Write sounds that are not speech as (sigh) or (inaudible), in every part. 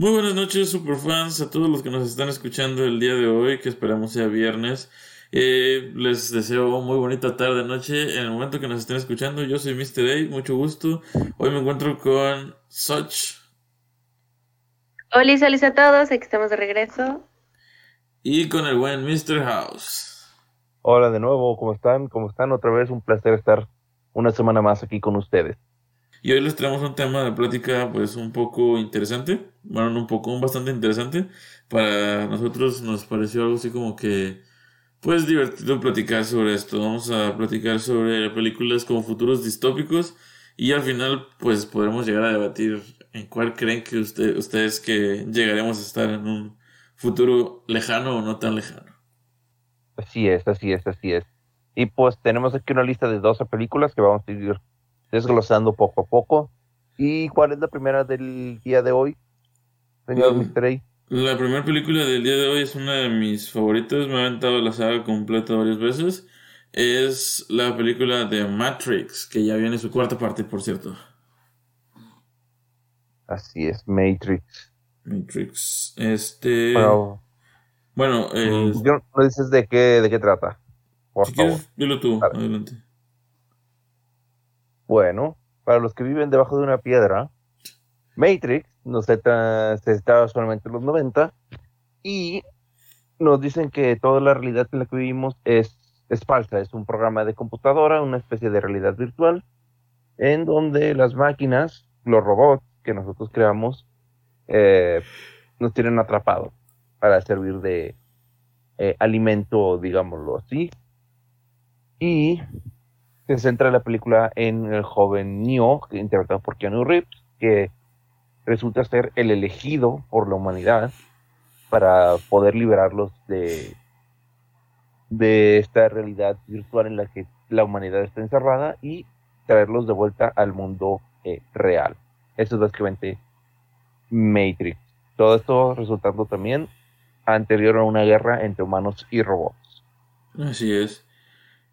Muy buenas noches, superfans, a todos los que nos están escuchando el día de hoy, que esperamos sea viernes. Eh, les deseo muy bonita tarde, noche. En el momento que nos estén escuchando, yo soy Mr. A, mucho gusto. Hoy me encuentro con Soch. Hola, saludos a todos, aquí estamos de regreso. Y con el buen Mr. House. Hola de nuevo, ¿cómo están? ¿Cómo están? Otra vez un placer estar una semana más aquí con ustedes. Y hoy les traemos un tema de plática pues un poco interesante, bueno, un poco, bastante interesante. Para nosotros nos pareció algo así como que pues divertido platicar sobre esto. Vamos a platicar sobre películas como futuros distópicos y al final pues podremos llegar a debatir en cuál creen que usted, ustedes que llegaremos a estar en un futuro lejano o no tan lejano. Así es, así es, así es. Y pues tenemos aquí una lista de 12 películas que vamos a ir desglosando poco a poco. ¿Y cuál es la primera del día de hoy, señor. La primera película del día de hoy es una de mis favoritas, me ha aventado la saga completa varias veces. Es la película de Matrix, que ya viene su cuarta parte, por cierto. Así es, Matrix. Matrix. Este. Bueno, eh, ¿no dices de qué, de qué trata? Por si favor. Quieres, dilo tú, adelante. Bueno, para los que viven debajo de una piedra, Matrix nos se estaba solamente en los 90 y nos dicen que toda la realidad en la que vivimos es, es falsa, es un programa de computadora, una especie de realidad virtual, en donde las máquinas, los robots que nosotros creamos, eh, nos tienen atrapados para servir de eh, alimento, digámoslo así. Y se centra la película en el joven Neo, interpretado por Keanu Reeves, que resulta ser el elegido por la humanidad para poder liberarlos de, de esta realidad virtual en la que la humanidad está encerrada y traerlos de vuelta al mundo eh, real. Eso es básicamente Matrix. Todo esto resultando también anterior a una guerra entre humanos y robots. Así es.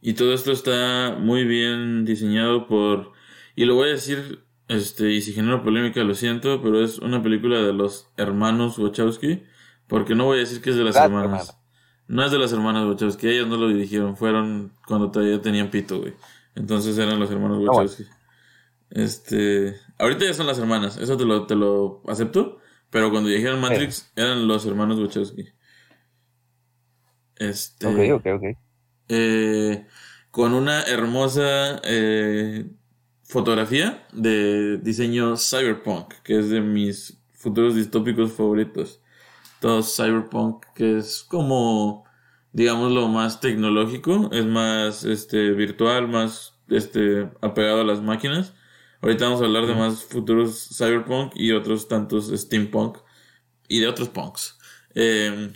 Y todo esto está muy bien diseñado por... Y lo voy a decir, este, y si genera polémica, lo siento, pero es una película de los hermanos Wachowski, porque no voy a decir que es de las hermanas. No es de las hermanas Wachowski, ellas no lo dirigieron, fueron cuando todavía tenían pito, güey. Entonces eran los hermanos Wachowski. Este, ahorita ya son las hermanas, eso te lo, te lo acepto, pero cuando dijeron Matrix eran los hermanos Wachowski. Este, ok, ok, ok. Eh, con una hermosa eh, fotografía de diseño cyberpunk, que es de mis futuros distópicos favoritos. Todo cyberpunk, que es como, digamos, lo más tecnológico, es más este, virtual, más este, apegado a las máquinas. Ahorita vamos a hablar de más futuros cyberpunk y otros tantos steampunk y de otros punks. Eh,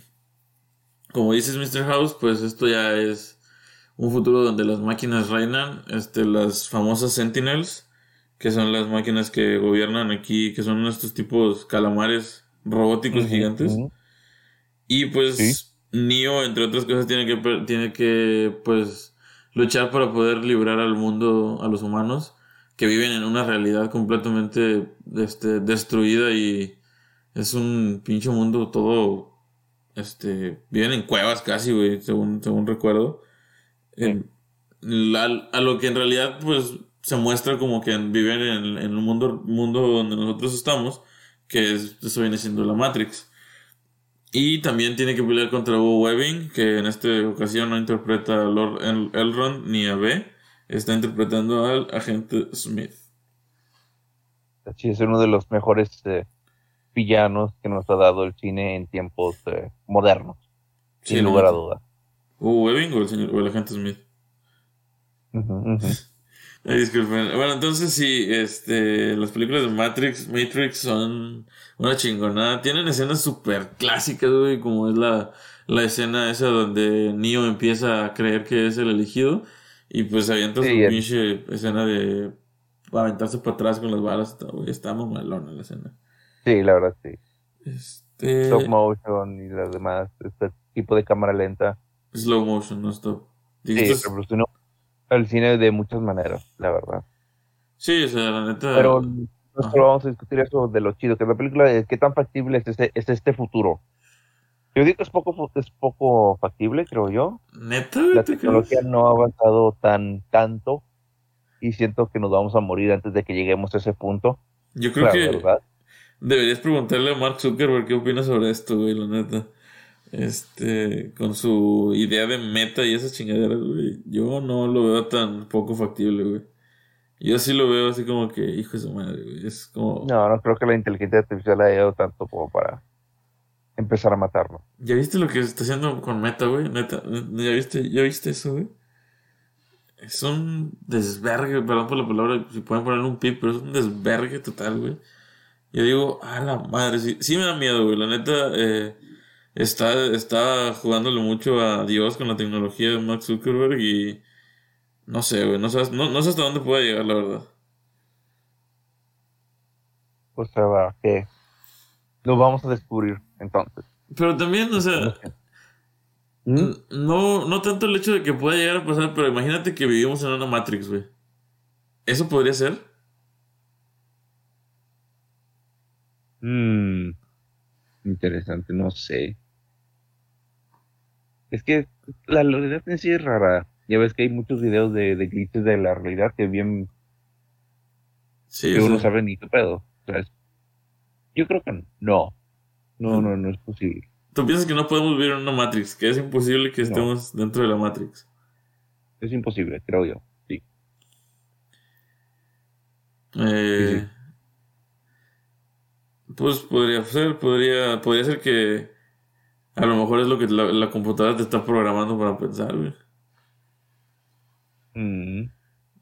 como dices, Mr. House, pues esto ya es un futuro donde las máquinas reinan, este, las famosas Sentinels, que son las máquinas que gobiernan aquí, que son estos tipos calamares robóticos gigantes. Y pues Neo, entre otras cosas, tiene que, tiene que pues luchar para poder librar al mundo, a los humanos, que viven en una realidad completamente este, destruida y es un pinche mundo todo, este, viven en cuevas casi, güey, según, según recuerdo a lo que en realidad pues se muestra como que viven en, en el mundo, mundo donde nosotros estamos, que es, eso viene siendo la Matrix. Y también tiene que pelear contra Hugo Webbing, que en esta ocasión no interpreta a Lord Elrond ni a B, está interpretando al agente Smith. Sí, es uno de los mejores eh, villanos que nos ha dado el cine en tiempos eh, modernos, sin lugar a dudas. ¿Hugo Webbing o el, señor, o el agente Smith? (laughs) disculpen. Bueno, entonces sí, este, las películas de Matrix, Matrix son una chingonada. Tienen escenas súper clásicas, güey, como es la, la escena esa donde Neo empieza a creer que es el elegido y pues avienta su pinche escena de aventarse para atrás con las balas. Está muy malona la escena. Sí, la verdad, sí. Este... Stop motion y las demás, este tipo de cámara lenta. Slow motion, no stop. Sí, revolucionó el cine de muchas maneras, la verdad. Sí, o sea, la neta. Pero nosotros vamos a discutir eso de lo chido que es la película, de qué tan factible es, ese, es este futuro. Yo digo que es poco, es poco factible, creo yo. ¿Neta? La ¿Te tecnología crees? no ha avanzado tan tanto y siento que nos vamos a morir antes de que lleguemos a ese punto. Yo creo La que verdad. deberías preguntarle a Mark Zuckerberg qué opina sobre esto, güey, la neta. Este, con su idea de meta y esas chingaderas, güey. Yo no lo veo tan poco factible, güey. Yo sí lo veo así como que, hijo de su madre, güey. Es como. No, no creo que la inteligencia artificial haya llegado tanto como para empezar a matarlo. ¿Ya viste lo que está haciendo con Meta, güey? Neta, ¿ya viste, ¿ya viste eso, güey? Es un desvergue, perdón por la palabra, si pueden ponerle un pip, pero es un desvergue total, güey. Yo digo, a la madre, sí, sí me da miedo, güey. La neta, eh, está, está jugándole mucho a Dios con la tecnología de Mark Zuckerberg y no sé, güey, no, sabes- no, no sé hasta dónde pueda llegar, la verdad. O sea, va, que lo vamos a descubrir entonces. Pero también, o sea, ¿Mm? no, no tanto el hecho de que pueda llegar a pasar, pero imagínate que vivimos en una Matrix, güey. ¿Eso podría ser? Mm, interesante, no sé. Es que la realidad en sí es rara. Ya ves que hay muchos videos de, de glitches de la realidad que bien Sí, que uno sea, sabe ni qué pedo. O sea, es- yo creo que no. No, no, no es posible. tú piensas que no podemos vivir en una Matrix, que es imposible que No. estemos dentro de la Matrix. Es imposible, creo yo. Sí. Eh, Pues podría ser, podría, podría ser que a lo mejor es lo que la, la computadora te está programando para pensar, güey. Mm,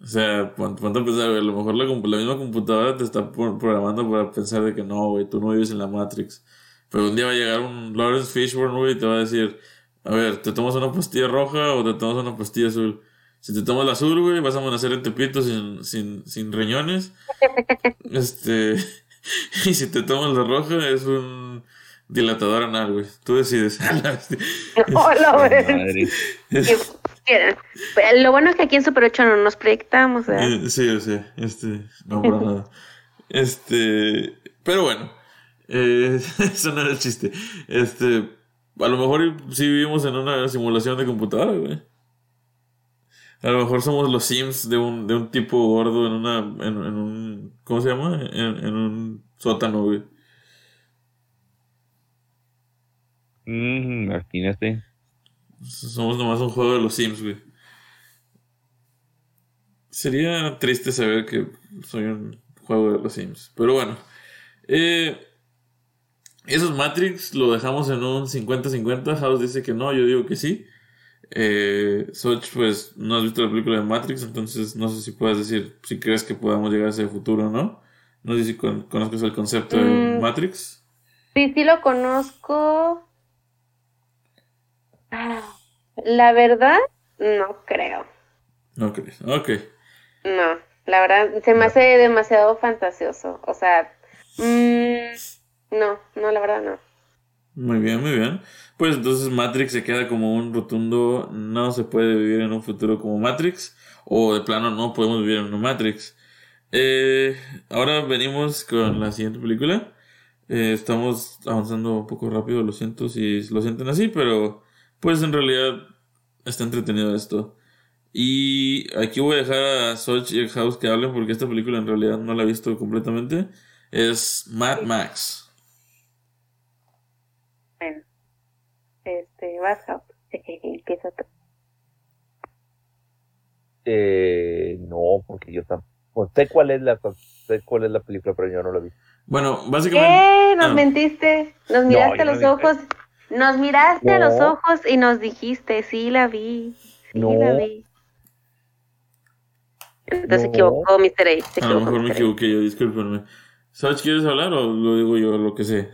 O sea, pon- ponte a pensar, güey, a lo mejor la, la misma computadora te está pro- programando para pensar de que no, güey, tú no vives en la Matrix. Pero un día va a llegar un Lawrence Fishburne, güey, y te va a decir, a ver, ¿te tomas una pastilla roja o te tomas una pastilla azul? Si te tomas la azul, güey, vas a amanecer en Tepito sin, sin, sin riñones. (laughs) Este, (laughs) y si te tomas la roja, es un dilatador anal, güey. Tú decides. (laughs) Hola, güey. madre. Es- Quieren. Pero Lo bueno es que aquí en Super 8 no nos proyectamos, ¿verdad? Eh, sí, o sea, este, no para (laughs) nada. Este, pero bueno, eh, (laughs) eso no era el chiste. Este, a lo mejor sí vivimos en una simulación de computadora, güey. A lo mejor somos los Sims de un, de un tipo gordo en una, en, en un, ¿cómo se llama? En, en un sótano, güey. Mm, imagínate. Somos nomás un juego de los Sims, güey. Sería triste saber que soy un juego de los Sims. Pero bueno. Eh, esos Matrix lo dejamos en un 50-50. House dice que no, yo digo que sí. Eh, Soch, pues no has visto la película de Matrix, entonces no sé si puedes decir si crees que podamos llegar a ese futuro o no. No sé si con- conozcas el concepto de Mm. Matrix. Sí, sí lo conozco. La verdad, no creo. No crees. Ok. No, la verdad, se me hace demasiado fantasioso. O sea, mm, no, no, la verdad no. Muy bien, muy bien. Pues entonces Matrix se queda como un rotundo, no se puede vivir en un futuro como Matrix, o de plano no podemos vivir en una Matrix. Eh, ahora venimos con la siguiente película. Eh, estamos avanzando un poco rápido, lo siento si lo sienten así, pero pues en realidad está entretenido esto. Y aquí voy a dejar a Soch y a House que hablen porque esta película en realidad no la he visto completamente. Es Mad Max. Bueno, este, vas, House. (laughs) Empieza tú. Eh, no, porque yo tampoco sé cuál es la sé cuál es la película, pero yo no la vi. Bueno, básicamente... ¿Qué? Nos Ah. mentiste. Nos miraste a los ojos. Nos miraste a los ojos y nos dijiste, sí la vi. Sí No. la vi. Entonces se equivocó, Mr. A. Se A lo mejor me Mr. Equivoqué yo, discúlpenme. ¿Sabes quieres hablar o lo digo yo, lo que sé?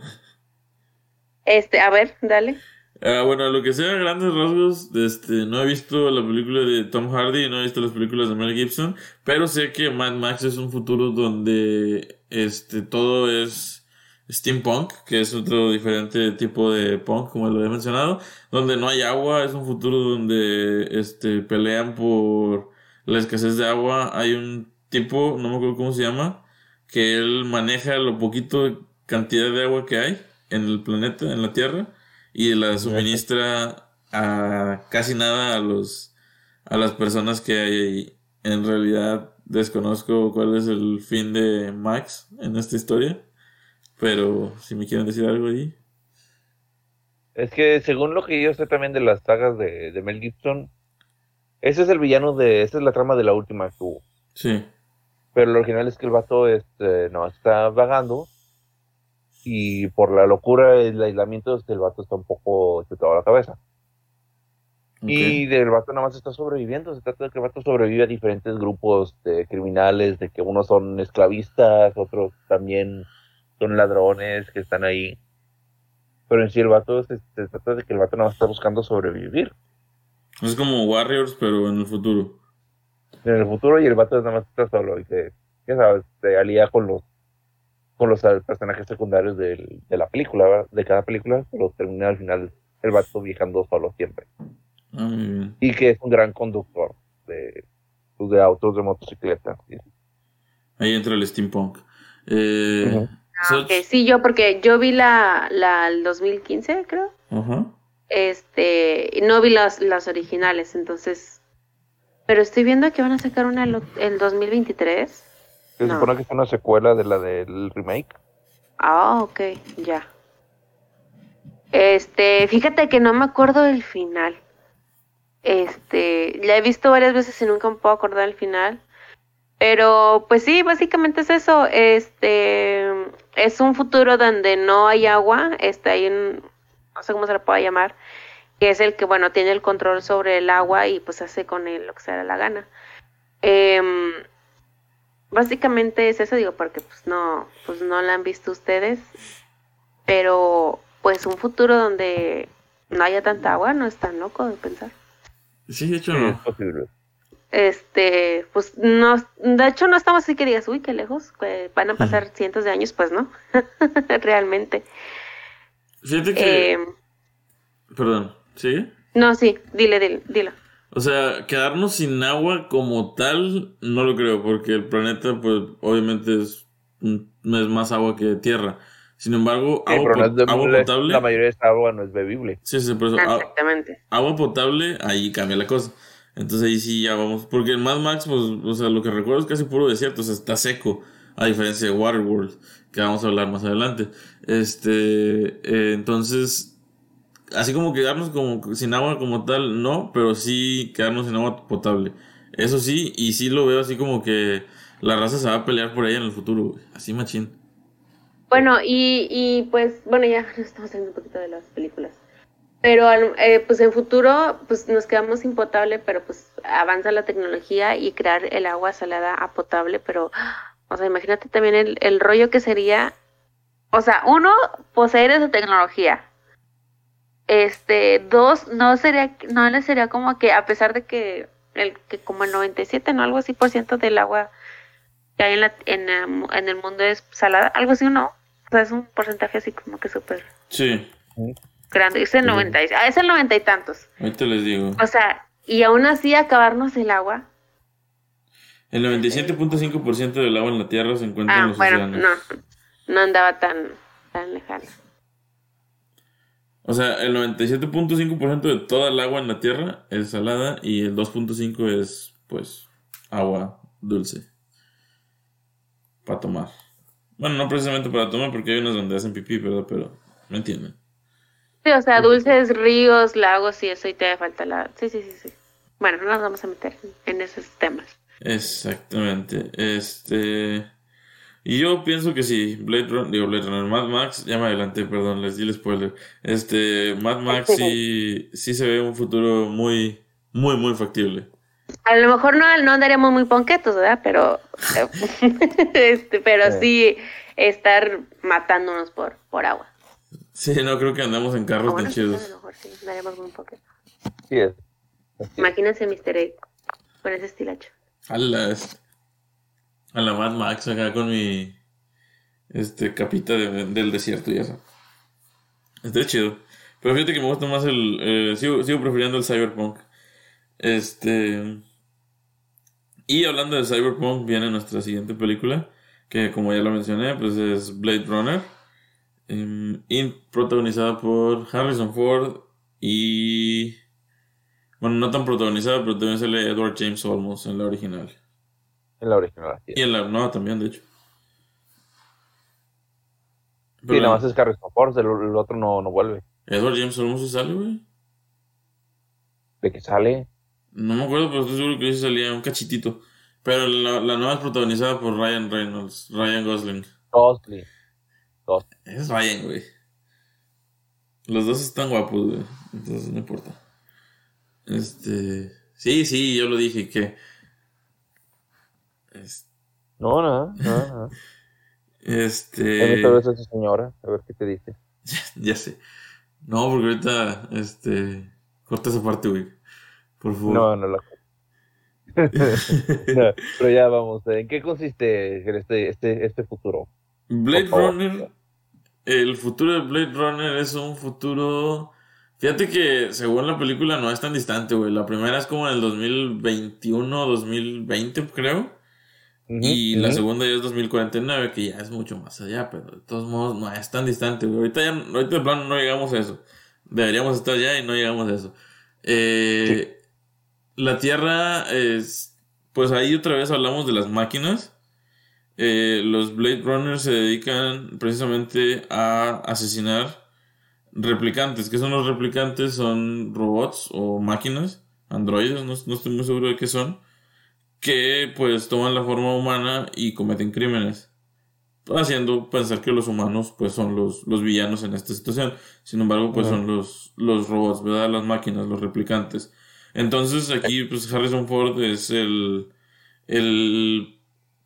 Este, a ver, dale. Ah, bueno, lo que sea, grandes rasgos, este, no he visto la película de Tom Hardy, no he visto las películas de Mel Gibson, pero sé que Mad Max es un futuro donde este, todo es steampunk, que es otro diferente tipo de punk, como lo he mencionado, donde no hay agua, es un futuro donde este, pelean por la escasez de agua, hay un tipo, no me acuerdo cómo se llama, que él maneja lo poquito cantidad de agua que hay en el planeta, en la Tierra, y la suministra a casi nada a los a las personas que hay ahí. En realidad desconozco cuál es el fin de Max en esta historia, pero si me quieren decir algo ahí. Es que según lo que yo sé también de las sagas de, de Mel Gibson, ese es el villano de, esa es la trama de la última que hubo. Sí. Pero lo original es que el vato este, no está vagando y por la locura y el aislamiento el vato está un poco chutado a la cabeza. Y del vato nada más está sobreviviendo. Se trata de que el vato sobrevive a diferentes grupos de criminales, de que unos son esclavistas, otros también son ladrones que están ahí. Pero en sí el vato se, trata de que el vato nada más está buscando sobrevivir. Es como Warriors, pero en el futuro. En el futuro y el vato nada más está solo y se, ya sabes, se alía con los con los personajes secundarios de, de la película, de cada película, pero termina al final el vato viajando solo siempre. Ah, y que es un gran conductor de, pues, de autos de motocicleta. Ahí entra el steampunk. Eh, ah, sí, yo porque yo vi la, la el 2015, creo. Ajá. Este, no vi las, las originales, entonces... Pero estoy viendo que van a sacar una el 2023. Se supone que es una secuela de la del remake. Ah, ok, ya. Este, fíjate que no me acuerdo del final. Este, la he visto varias veces y nunca me puedo acordar el final. Pero pues sí, básicamente es eso. Este es un futuro donde no hay agua, está ahí en, no sé cómo se le puede llamar, que es el que bueno tiene el control sobre el agua y pues hace con él lo que se da la gana. Em, básicamente es eso, digo, porque pues no, pues no la han visto ustedes, pero pues un futuro donde no haya tanta agua no es tan loco de pensar. Sí, de hecho no. Este, pues no, de hecho no estamos así que digas, uy, qué lejos, van a pasar cientos de años, pues no, (laughs) realmente. Fíjate que... Em, perdón, ¿sigue? No, sí, dile, dile, dilo. O sea, quedarnos sin agua como tal, no lo creo, porque el planeta, pues, obviamente es, es más agua que tierra. Sin embargo, agua, potable. La mayoría de esta agua no es bebible. Sí, sí, por eso. Exactamente. Agua potable, ahí cambia la cosa. Entonces ahí sí ya vamos. Porque en Mad Max, pues, o sea, lo que recuerdo es casi puro desierto, o sea, está seco. A diferencia de Waterworld, que vamos a hablar más adelante. Este, eh, entonces, así como quedarnos como sin agua como tal, no, pero sí quedarnos sin agua potable. Eso sí, y sí lo veo así como que la raza se va a pelear por ahí en el futuro, así machín. Bueno, y, y pues, bueno, ya (laughs) estamos hablando un poquito de las películas. Pero eh, pues en futuro pues nos quedamos sin potable, pero pues avanza la tecnología y crear el agua salada a potable, pero, o sea, imagínate también el, el rollo que sería, o sea, uno, poseer esa tecnología. Este, dos, no sería, no le sería como que, a pesar de que el que como el 97, no algo así por ciento del agua que hay en, la, en, en, el mundo es salada, algo así, ¿no? O sea, es un porcentaje así como que súper... Sí. Es el 90, ah, es el 90 y tantos. Ahorita les digo. O sea, y aún así acabarnos el agua. El 97.5% del agua en la Tierra se encuentra ah, en los bueno, No, no andaba tan, tan lejano. O sea, el 97.5% de toda el agua en la Tierra es salada y el 2.5% es, pues, agua dulce para tomar. Bueno, no precisamente para tomar porque hay unas donde hacen pipí, ¿verdad? Pero, ¿me entienden? Sí, o sea, dulces, ríos, lagos y eso y te falta la... Sí, sí, sí, sí. Bueno, no nos vamos a meter en esos temas. Exactamente. Este... Y yo pienso que sí, Blade Runner, digo Blade Runner, Mad Max, ya me adelanté, perdón, les di el spoiler. Este, Mad Max sí, sí se ve un futuro muy, muy, muy factible. A lo mejor no, no andaríamos muy ponquetos, ¿verdad? Pero, (laughs) este, pero sí estar matándonos por, por agua. Sí, no creo que andamos en carros tan chidos. A lo mejor sí, ponquetos. Sí es. Imagínense Mr. Egg con ese estilacho. A la, a la Mad Max acá con mi este capita del desierto y eso. Está chido. Pero fíjate que me gusta más el... Eh, sigo, sigo prefiriendo el cyberpunk. Este. Y hablando de Cyberpunk, viene nuestra siguiente película. que como ya lo mencioné, pues es Blade Runner, y protagonizada por Harrison Ford y... Bueno, no tan protagonizada, pero también sale Edward James Olmos en la original. En la original. Y en la nueva también, de hecho. sí, nada más es Harrison Ford, el, otro no, no vuelve. Edward James Olmos se sale, güey. ¿De qué sale? No me acuerdo, pero estoy seguro que sí salía un cachitito. Pero la, la nueva es protagonizada por Ryan Reynolds, Ryan Gosling. Gosling. Es Ryan, güey. Los dos están guapos, güey. Entonces no importa. Este. Sí, sí, yo lo dije que. No, no, no, no. Este. a esa señora, a ver qué te dice. (laughs) ya sé. No, porque ahorita, este. Corta esa parte, güey. Por favor. No, no la (laughs) no, pero ya vamos, ¿en qué consiste este, este, este futuro? Blade Runner, el futuro de Blade Runner es un futuro... Fíjate que según la película no es tan distante, güey. La primera es como en el 2021, 2020, creo. y la segunda ya es 2049, que ya es mucho más allá, pero de todos modos no es tan distante, güey. Ahorita ya, ahorita de plano no llegamos a eso. Deberíamos estar ya y no llegamos a eso. Eh, La Tierra es. Pues ahí otra vez hablamos de las máquinas. Eh, los Blade Runners se dedican precisamente a asesinar replicantes. ¿Qué son los replicantes? Son robots o máquinas, androides, no, no estoy muy seguro de qué son, que pues toman la forma humana y cometen crímenes haciendo pensar que los humanos pues son los, los villanos en esta situación. Sin embargo, pues son los, los robots, ¿verdad? Las máquinas, los replicantes. Entonces aquí pues Harrison Ford es el, el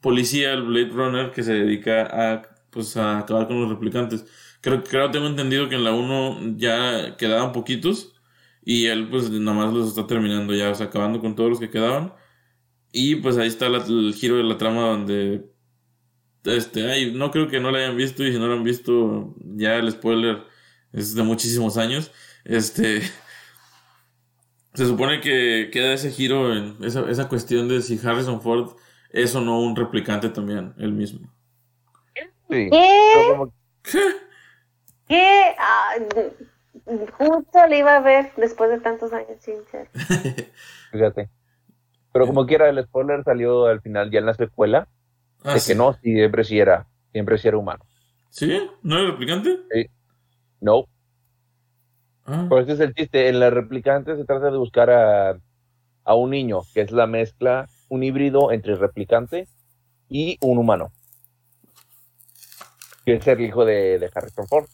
policía, el Blade Runner que se dedica a pues a acabar con los replicantes. Creo, creo tengo entendido que en la 1 ya quedaban poquitos y él pues nada más los está terminando ya, o sea, acabando con todos los que quedaban. Y pues ahí está el giro de la trama donde este, ay, no creo que no la hayan visto y si no la han visto, ya el spoiler es de muchísimos años. Este, (laughs) se supone que queda ese giro en esa, esa cuestión de si Harrison Ford es o no un replicante también, él mismo. ¿Qué? ¿Qué? Ah, justo le iba a ver después de tantos años, sin (laughs) Fíjate. Pero como quiera, el spoiler salió al final ya en la secuela. Ah, de que no, siempre sí era, siempre sí era humano. ¿Sí? ¿No era replicante? Sí. No. Ah. Por eso es el chiste. En la replicante se trata de buscar a, a un niño, que es la mezcla, un híbrido entre replicante y un humano. Que es el hijo de, de Harrison Ford.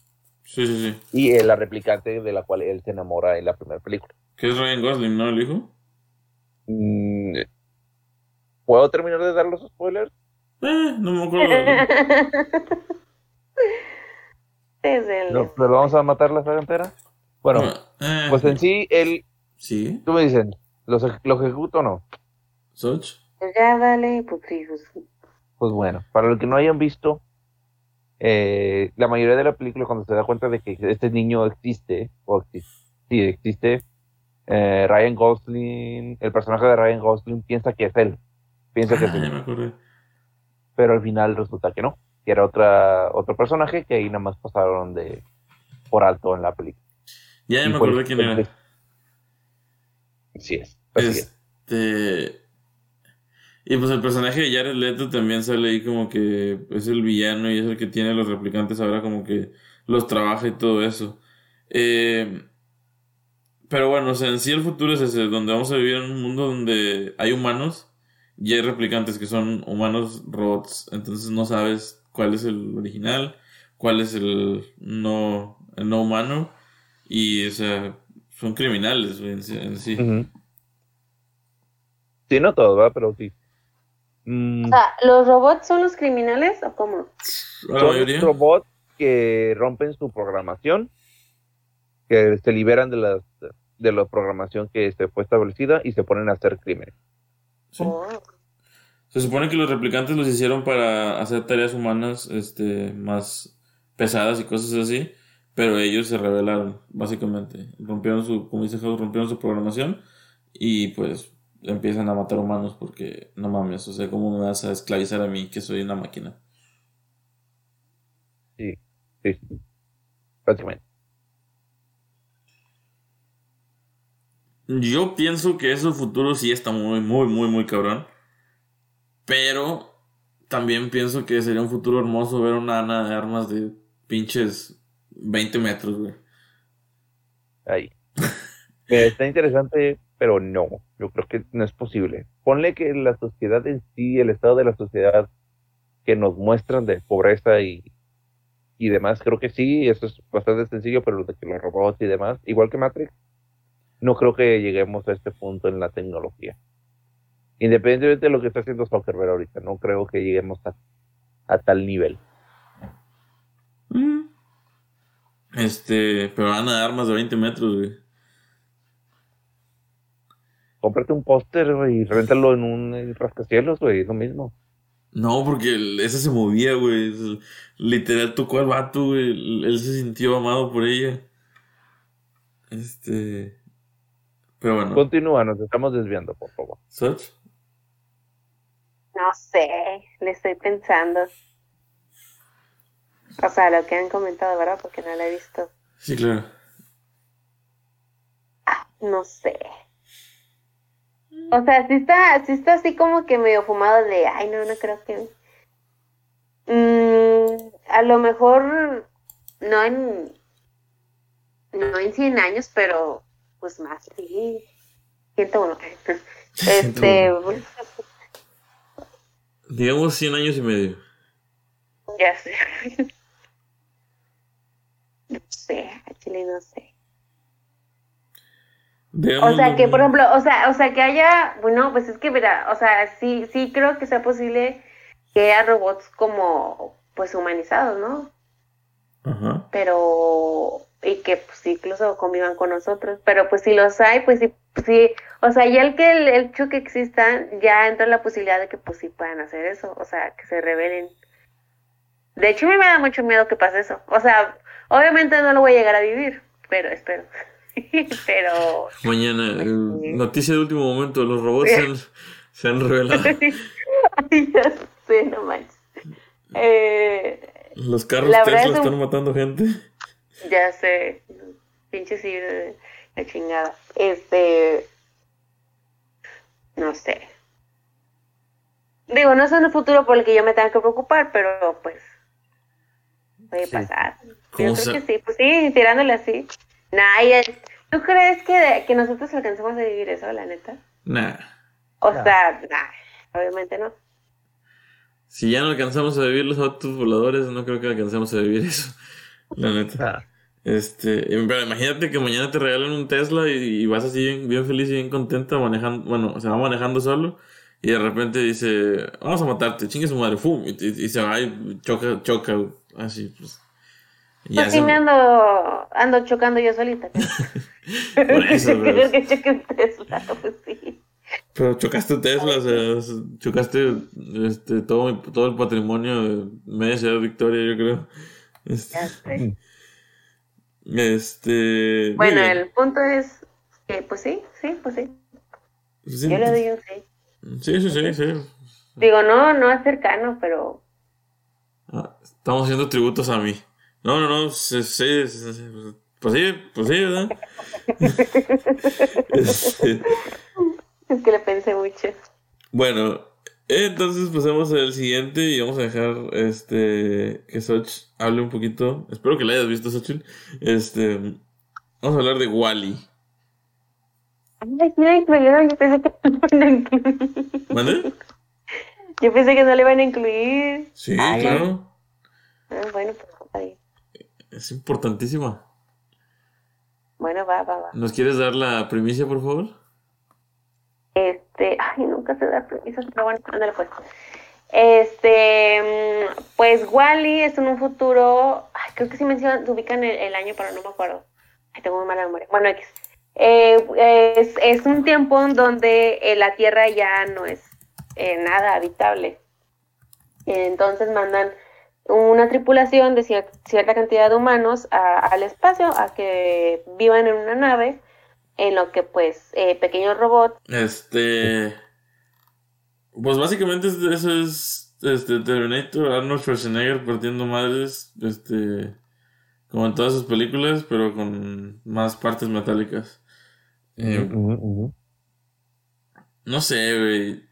Sí, sí, sí. Y la replicante de la cual él se enamora en la primera película. ¿Qué es Ryan Gosling, no? El hijo. Mm, ¿Puedo terminar de dar los spoilers? Eh, no me acuerdo. (laughs) ¿Lo, vamos a matar la saga entera? Bueno, eh, pues en sí, él. Sí. Tú me dicen, ¿los, ¿lo ejecuto o no? ¿Soch? Pues ya dale, pues Pues bueno, para los que no hayan visto, eh, la mayoría de la película, cuando se da cuenta de que este niño existe, o existe, sí, existe, eh, Ryan Gosling, el personaje de Ryan Gosling piensa que es él. Piensa que es ah, él. me acordé pero al final resulta que no, que era otra, otro personaje que ahí nada más pasaron de por alto en la película. Ya, me acuerdo quién era. Sí es. Este. Y pues el personaje de Jared Leto también sale ahí como que es el villano y es el que tiene los replicantes ahora como que los trabaja y todo eso. Eh, pero bueno, o sea, en sí el futuro es ese, donde vamos a vivir en un mundo donde hay humanos y hay replicantes que son humanos robots, entonces no sabes cuál es el original, cuál es el no, el no humano, y o sea, son criminales en, sí. Sí, no todos, ¿verdad? Pero sí. Mm. O sea, ¿los robots son los criminales o cómo? son robots que rompen su programación, que se liberan de la, de la programación que se fue establecida y se ponen a hacer crímenes. Oh. Se supone que los replicantes los hicieron para hacer tareas humanas este, más pesadas y cosas así, pero ellos se rebelaron, básicamente. Rompieron su, como dice rompieron su programación y pues empiezan a matar humanos porque no mames, o sea, ¿cómo me vas a esclavizar a mí que soy una máquina? Sí, sí, sí. Yo pienso que ese futuro sí está muy, muy, muy, muy cabrón. Pero también pienso que sería un futuro hermoso ver una Ana de armas de pinches 20 metros, güey. Ahí. (laughs) Eh, está interesante, pero no. Yo creo que no es posible. Ponle que la sociedad en sí, el estado de la sociedad que nos muestran de pobreza y, y demás, creo que sí, eso es bastante sencillo, pero lo de que los robots y demás, igual que Matrix, no creo que lleguemos a este punto en la tecnología. Independientemente de lo que está haciendo Zuckerberg ahorita, no creo que lleguemos a, a tal nivel. Mm. Este, pero Ana de armas de 20 metros, güey. Cómprate un póster, güey, y réntalo en un rascacielos, güey, es lo mismo. No, porque el- ese se movía, güey. Literal tocó al vato, güey. Él se sintió amado por ella. Este. Pero bueno. Continúa, nos estamos desviando, por favor. ¿Such? No sé, le estoy pensando. O sea, lo que han comentado, ¿verdad? Porque no lo he visto. Sí, claro. No sé. O sea, sí está, sí está así como que medio fumado de, ay, no, no creo que... Mm, a lo mejor no en, no en 100 años, pero pues más, sí. 101. (laughs) Este, Digamos 100 años y medio. ya sé. (laughs) No sé, Chile no sé. O sea, que por ejemplo, o sea, o sea, que haya, bueno, pues es que mira, o sea, sí, sí creo que sea posible que haya robots como, pues humanizados, ¿no? Ajá. Pero, y que pues incluso convivan con nosotros, pero pues si los hay, pues sí, sí, o sea, ya el que el, el hecho que existan, ya entra la posibilidad de que pues sí puedan hacer eso, o sea, que se rebelen. De hecho, a mí me da mucho miedo que pase eso, o sea, obviamente no lo voy a llegar a vivir, pero espero, (laughs) pero... Mañana, noticia de último momento: los robots se han, se han revelado. (laughs) Ay, ya sé, no manches. Eh, Los carros Tesla es un- están matando gente. ya sé, pinche sí, de la chingada. Este, no sé. Digo, no es un futuro por el que yo me tenga que preocupar, pero pues puede Sí. pasar. ¿Cómo Yo creo que sí, pues sí, tirándole así. Nah, ¿tú crees que, que nosotros alcancemos a vivir eso, la neta? Nah. O sea, nah, obviamente no. Si ya no alcanzamos a vivir los autos voladores, no creo que alcancemos a vivir eso. (laughs) La neta. Este, pero imagínate que mañana te regalen un Tesla y, y vas así bien, bien feliz y bien contenta manejando, bueno, se va manejando solo y de repente dice, vamos a matarte, chingue su madre, ¡fum! Y, y- y se va y choca, choca, así, pues. Pues sí me ando, ando chocando yo solita. (laughs) Por eso, (laughs) pero- Creo que choque un Tesla, pues sí. Pero chocaste Tesla, o sea, chocaste este, todo, mi- todo el patrimonio de media ciudad de Victoria, yo creo. Este, este, Bueno, el punto es que, pues sí, sí, pues sí. Sí, Yo le doy un sí. sí, sí, sí, sí. Digo, no, no es cercano, pero Ah, estamos haciendo tributos a mí. No, no, no, sí, sí, sí, pues sí, pues sí, ¿verdad? (laughs) Este, es que le pensé mucho. bueno, entonces pasamos al siguiente y vamos a dejar este que Soch hable un poquito. Espero que la hayas visto, Xochitl. Este, vamos a hablar de Wally. Ay, yo pensé que no le iban a incluir. ¿Vale? Yo pensé que no le iban a incluir. Sí, Ay, claro. Ah, bueno, pues. Es importantísima. Bueno, va, va, va. ¿Nos quieres dar la primicia, por favor? Este, ay, nunca se da permisos, pero bueno, ándale pues. Este, mm, pues Wally es en un futuro, ay, creo que sí mencionan, ubican el, el año, pero no me acuerdo. Ay, tengo muy mala memoria. Bueno, X. Eh, es, es un tiempo en donde eh, la Tierra ya no es eh, nada habitable. Entonces mandan una tripulación de cier- cierta cantidad de humanos a- al espacio a que vivan en una nave en lo que pues eh, pequeños robots Este. Pues básicamente es- eso es este, Terminator, Arnold Schwarzenegger partiendo madres, este, como en todas sus películas, pero con más partes metálicas. Eh, no sé, güey.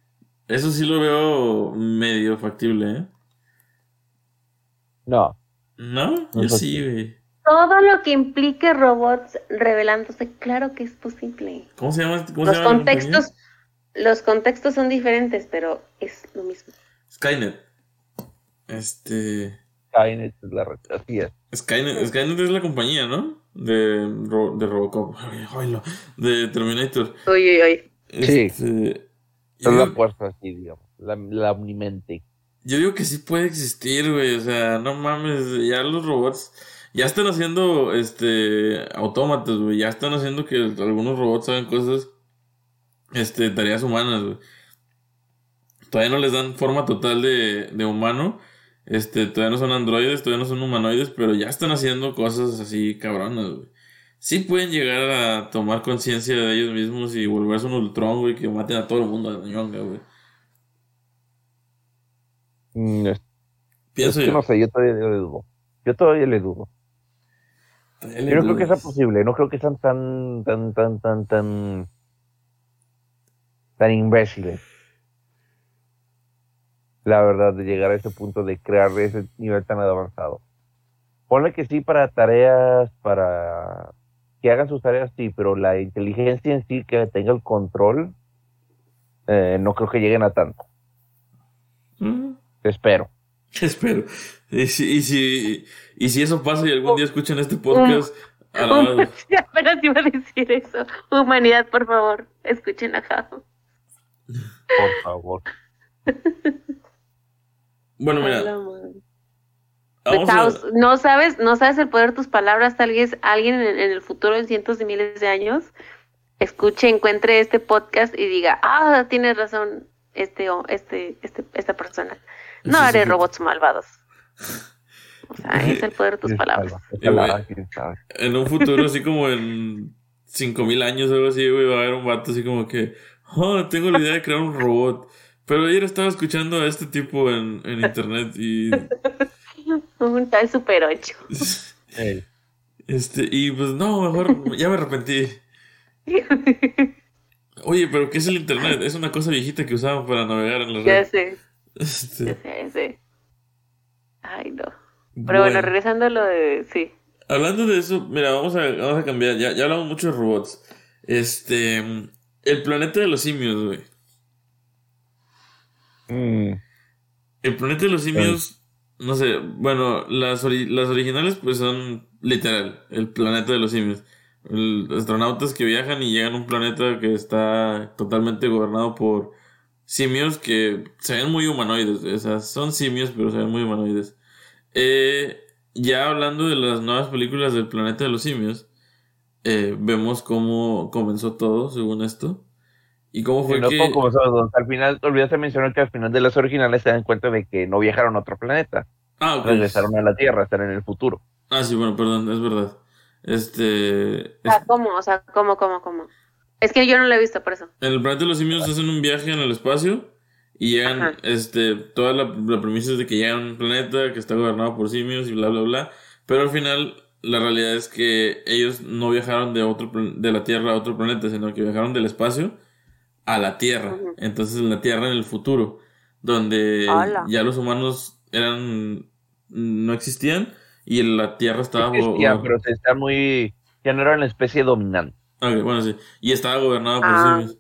Eso sí lo veo medio factible, ¿eh? No. ¿No? Yo sí, güey. Todo lo que implique robots revelándose, claro que es posible. ¿Cómo se llama? ¿Cómo los se llama contextos, los contextos son diferentes, pero es lo mismo. Skynet. Este. Skynet es la es. Skynet, Skynet es la compañía, ¿no? De, de Robocop. (laughs) De Terminator. Uy, uy, uy. Sí. Este, Es la fuerza, así, digamos. La, la omnimente. Yo digo que sí puede existir, güey. O sea, no mames, ya los robots ya están haciendo este autómatas, güey. Ya están haciendo que algunos robots hagan cosas, este, tareas humanas, güey. Todavía no les dan forma total de, de humano. Este, todavía no son androides, todavía no son humanoides, pero ya están haciendo cosas así cabronas, güey. Sí pueden llegar a tomar conciencia de ellos mismos y volverse un Ultron, güey, que maten a todo el mundo de ñonga, güey. Mm, es- Pienso es que yo. no sé, yo todavía le dudo. Yo todavía le dudo. Todavía le Yo no creo que sea posible. No creo que sean tan, tan, tan, tan, tan, tan imbéciles. La verdad, de llegar a ese punto de crear ese nivel tan avanzado. Ponle que sí para tareas, para que hagan sus tareas, sí, pero la inteligencia en sí, que tenga el control, eh, no creo que lleguen a tanto. Espero. (laughs) Espero. Y si, y si, y si eso pasa y algún día escuchan este podcast, (laughs) alabado. (laughs) Apenas iba a decir eso. Humanidad, por favor, escuchen a Jao. Por favor. Bueno, mira, la a. No sabes, no sabes el poder de tus palabras. Tal vez alguien en, en el futuro, en cientos de miles de años, escuche, encuentre este podcast y diga, ah, tienes razón, este, o este, este, esta persona. No haré sí. robots malvados. O sea, es el poder de tus (laughs) palabras. Eh, güey. en un futuro así como en 5000 años o algo así, güey, va a haber un vato así como que, oh, tengo la idea de crear un robot. Pero ayer estaba escuchando a este tipo en, en internet y, (laughs) Un tal Super 8. (laughs) Ey. este, y pues no, mejor, ya me arrepentí. Oye, pero ¿qué es el internet? Es una cosa viejita que usaban para navegar en la red. ya sé, (laughs) ya sé. Ay, no. Pero bueno, regresando a lo de. Sí. Hablando de eso, mira, vamos a, vamos a cambiar. Ya, ya hablamos mucho de robots. Este. El planeta de los simios, güey. Mm, El planeta de los simios. No sé, bueno, las, ori- las originales, pues son literal. El planeta de los simios. El- astronautas que viajan y llegan a un planeta que está totalmente gobernado por simios que se ven muy humanoides. O sea, son simios, pero se ven muy humanoides. Eh, ya hablando de las nuevas películas del planeta de los simios, eh, vemos cómo comenzó todo, según esto. Y cómo fue no que. como al final, olvidaste mencionar que al final de las originales se dan cuenta de que no viajaron a otro planeta, Ah, ok. regresaron a la Tierra, están en el futuro. Ah, sí, bueno, perdón, es verdad. Este. es- Ah, ¿cómo? O sea, ¿cómo, cómo, cómo? Es que yo no lo he visto por eso. En el planeta de los simios hacen un viaje en el espacio y llegan, Ajá. este, toda la, la premisa es de que llegan a un planeta que está gobernado por simios y bla, bla, bla. Pero al final, la realidad es que ellos no viajaron de otro, plan- de la Tierra a otro planeta, sino que viajaron del espacio a la Tierra. Entonces, en la Tierra en el futuro, donde ya los humanos eran, no existían y la Tierra estaba... Existía, pero se está muy, ya no era la especie dominante. Ok, bueno, sí. Y estaba gobernado por Ah. simios.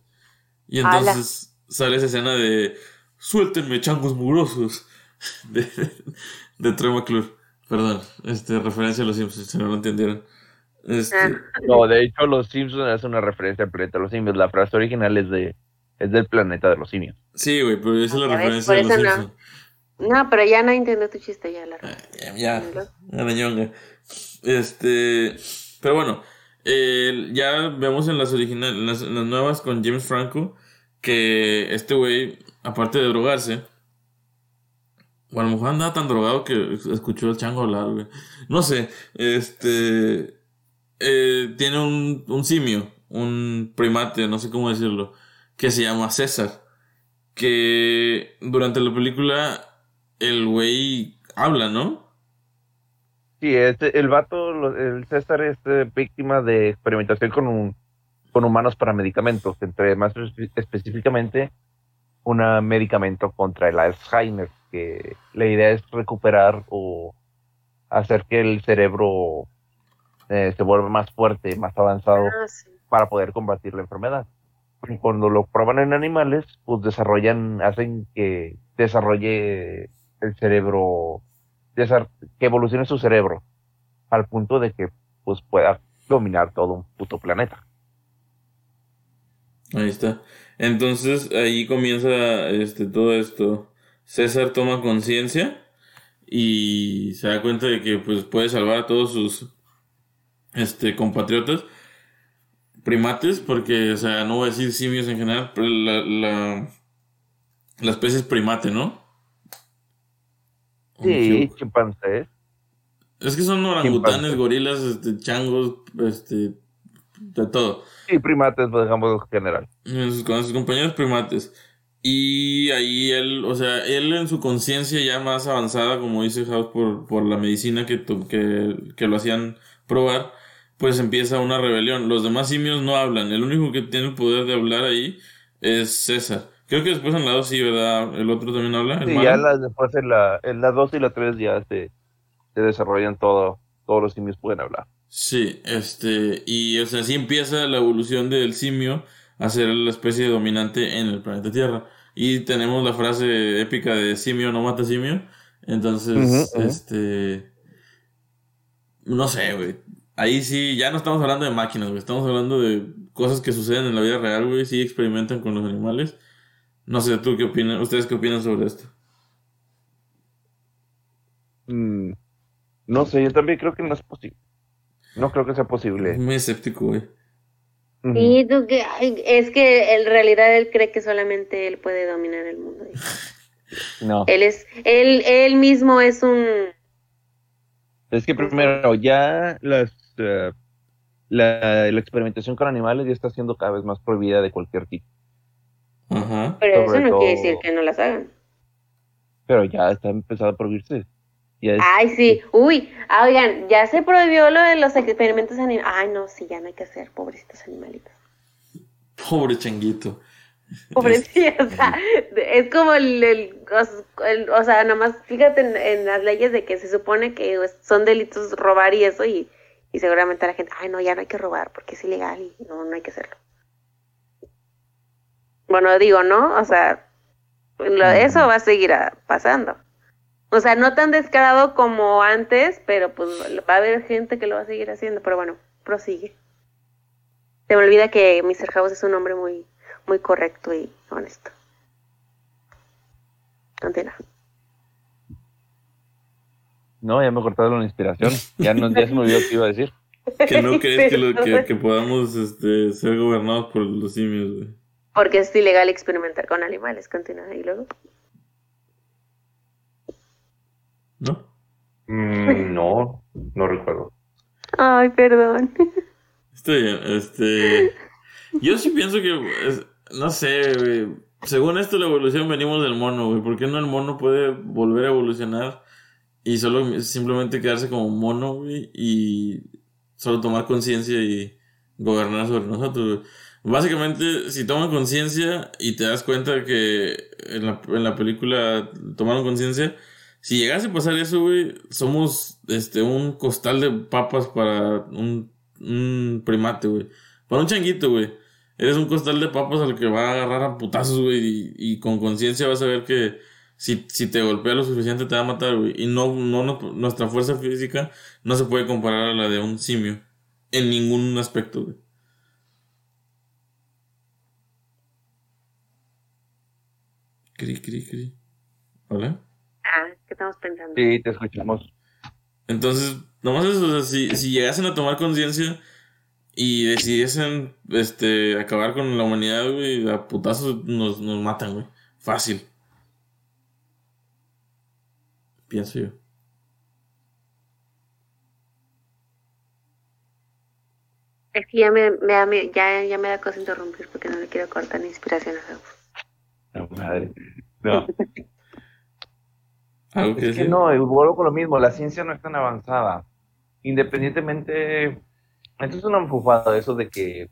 Y Ala. entonces sale esa escena de suéltenme, changos mugrosos. (laughs) De, de Troy McClure. Perdón, este, referencia a los Simpsons, si no lo entendieron. Este, Ah. No, de hecho, los Simpsons hacen una referencia al planeta de los simios. La frase original es de es del planeta de los simios. sí, güey, pero esa es la ves, referencia de los no. Simpsons. No, pero ya no entiendo tu chiste, ya la Ah, Ya, ya, a la ñonga. Este, pero bueno, el- ya vemos en las originales, en las, nuevas con James Franco, que este güey, aparte de drogarse, o a lo mejor andaba tan drogado que escuchó al chango hablar, güey. No sé, este, eh, tiene un simio, un primate, no sé cómo decirlo, que se llama César, que durante la película el güey habla, ¿no? Sí, este, el vato, el César es eh, víctima de experimentación con, un, con humanos para medicamentos, entre más específicamente un medicamento contra el Alzheimer, que la idea es recuperar o hacer que el cerebro eh, se vuelva más fuerte, más avanzado Ah, sí. para poder combatir la enfermedad. Y cuando lo prueban en animales, pues desarrollan, hacen que desarrolle el cerebro, que evolucione su cerebro al punto de que pues pueda dominar todo un puto planeta. Ahí está. Entonces ahí comienza este todo esto. César toma conciencia y se da cuenta de que pues puede salvar a todos sus este compatriotas primates, porque o sea, no voy a decir simios en general, pero la, la, la especie es primate, ¿no? Sí, chimpancés. Es que son orangutanes, gorilas, este, changos, este, de todo. Y primates, pues, digamos, en general. Con sus compañeros primates. Y ahí él, o sea, él en su conciencia ya más avanzada, como dice House, por, por la medicina que, que, que lo hacían probar, pues empieza una rebelión. Los demás simios no hablan. El único que tiene el poder de hablar ahí es César. Creo que después en la 2 sí, ¿verdad? El otro también habla. el Sí, ya la- después en la, en la 2 y la 3 ya se, se desarrollan todo, todos los simios pueden hablar. Sí, este, y o sea, así empieza la evolución del simio a ser la especie dominante en el planeta Tierra. Y tenemos la frase épica de simio no mata simio. Entonces, este, no sé, güey. Ahí sí, ya no estamos hablando de máquinas, güey. Estamos hablando de cosas que suceden en la vida real, güey. Sí experimentan con los animales. No sé, tú qué opinas, ustedes qué opinan sobre esto. Mm, no sé, yo también creo que no es posible. No creo que sea posible. Muy escéptico, güey. Y tú que, es que en realidad él cree que solamente él puede dominar el mundo. (laughs) No. Él es, él, él mismo es un, Es que primero, ya las, eh, la, la experimentación con animales ya está siendo cada vez más prohibida de cualquier tipo. Ajá. pero eso no quiere decir que no las hagan. Pero ya está empezando a prohibirse. Ya es- Ay, sí. Uy, ah, oigan, ya se prohibió lo de los experimentos animales. Ay, no, sí, ya no hay que hacer, pobrecitos animalitos. Pobre changuito. Pobrecitos, o sea, es como el, el- el- o sea, nomás fíjate en, en las leyes de que se supone que pues, son delitos robar y eso, y, y seguramente la gente, ay, no, ya no hay que robar porque es ilegal y no, no hay que hacerlo. Bueno, digo, ¿no? O sea, lo- eso va a seguir ah, pasando. O sea, no tan descarado como antes, pero pues va a haber gente que lo va a seguir haciendo. Pero bueno, prosigue. Se me olvida que Mr. House es un hombre muy, muy correcto y honesto. Continúa. No, ya me cortaron la inspiración. Ya, no, ya se me olvidó qué iba a decir. Que no crees que, lo- (laughs) que, que podamos este, ser gobernados por los simios, güey. Porque es ilegal experimentar con animales. Continúa. Y luego. ¿No? Mm, (laughs) no, no recuerdo. Ay, perdón. Está bien, este. Yo sí pienso que. es- no sé, güey. Según esto, la evolución venimos del mono, güey. ¿Por qué no el mono puede volver a evolucionar y solo simplemente quedarse como mono, güey? Y solo tomar conciencia y gobernar sobre nosotros, güey. Básicamente, si toman conciencia y te das cuenta que en la, en la película tomaron conciencia, si llegase a pasar eso, güey, somos este un costal de papas para un, un primate, güey. Para un changuito, güey. Eres un costal de papas al que va a agarrar a putazos, güey, y, y con conciencia vas a ver que si, si te golpea lo suficiente te va a matar, güey. Y no, no, nuestra fuerza física no se puede comparar a la de un simio. En ningún aspecto, güey. Cri, cri, cri. ¿Hola? Ah, ¿qué estamos pensando? Sí, te escuchamos. Entonces, nomás eso, o sea, si, si llegasen a tomar conciencia y decidiesen este, acabar con la humanidad, güey, a putazos nos, nos matan, güey. Fácil. Pienso yo. Es que ya me, me da, ya, ya me da cosa interrumpir porque no le quiero cortar la inspiración a House. No, madre. No. ¿Algo que Es que decir? no, vuelvo con lo mismo, la ciencia no es tan avanzada. Independientemente, esto es una enfufada, eso de que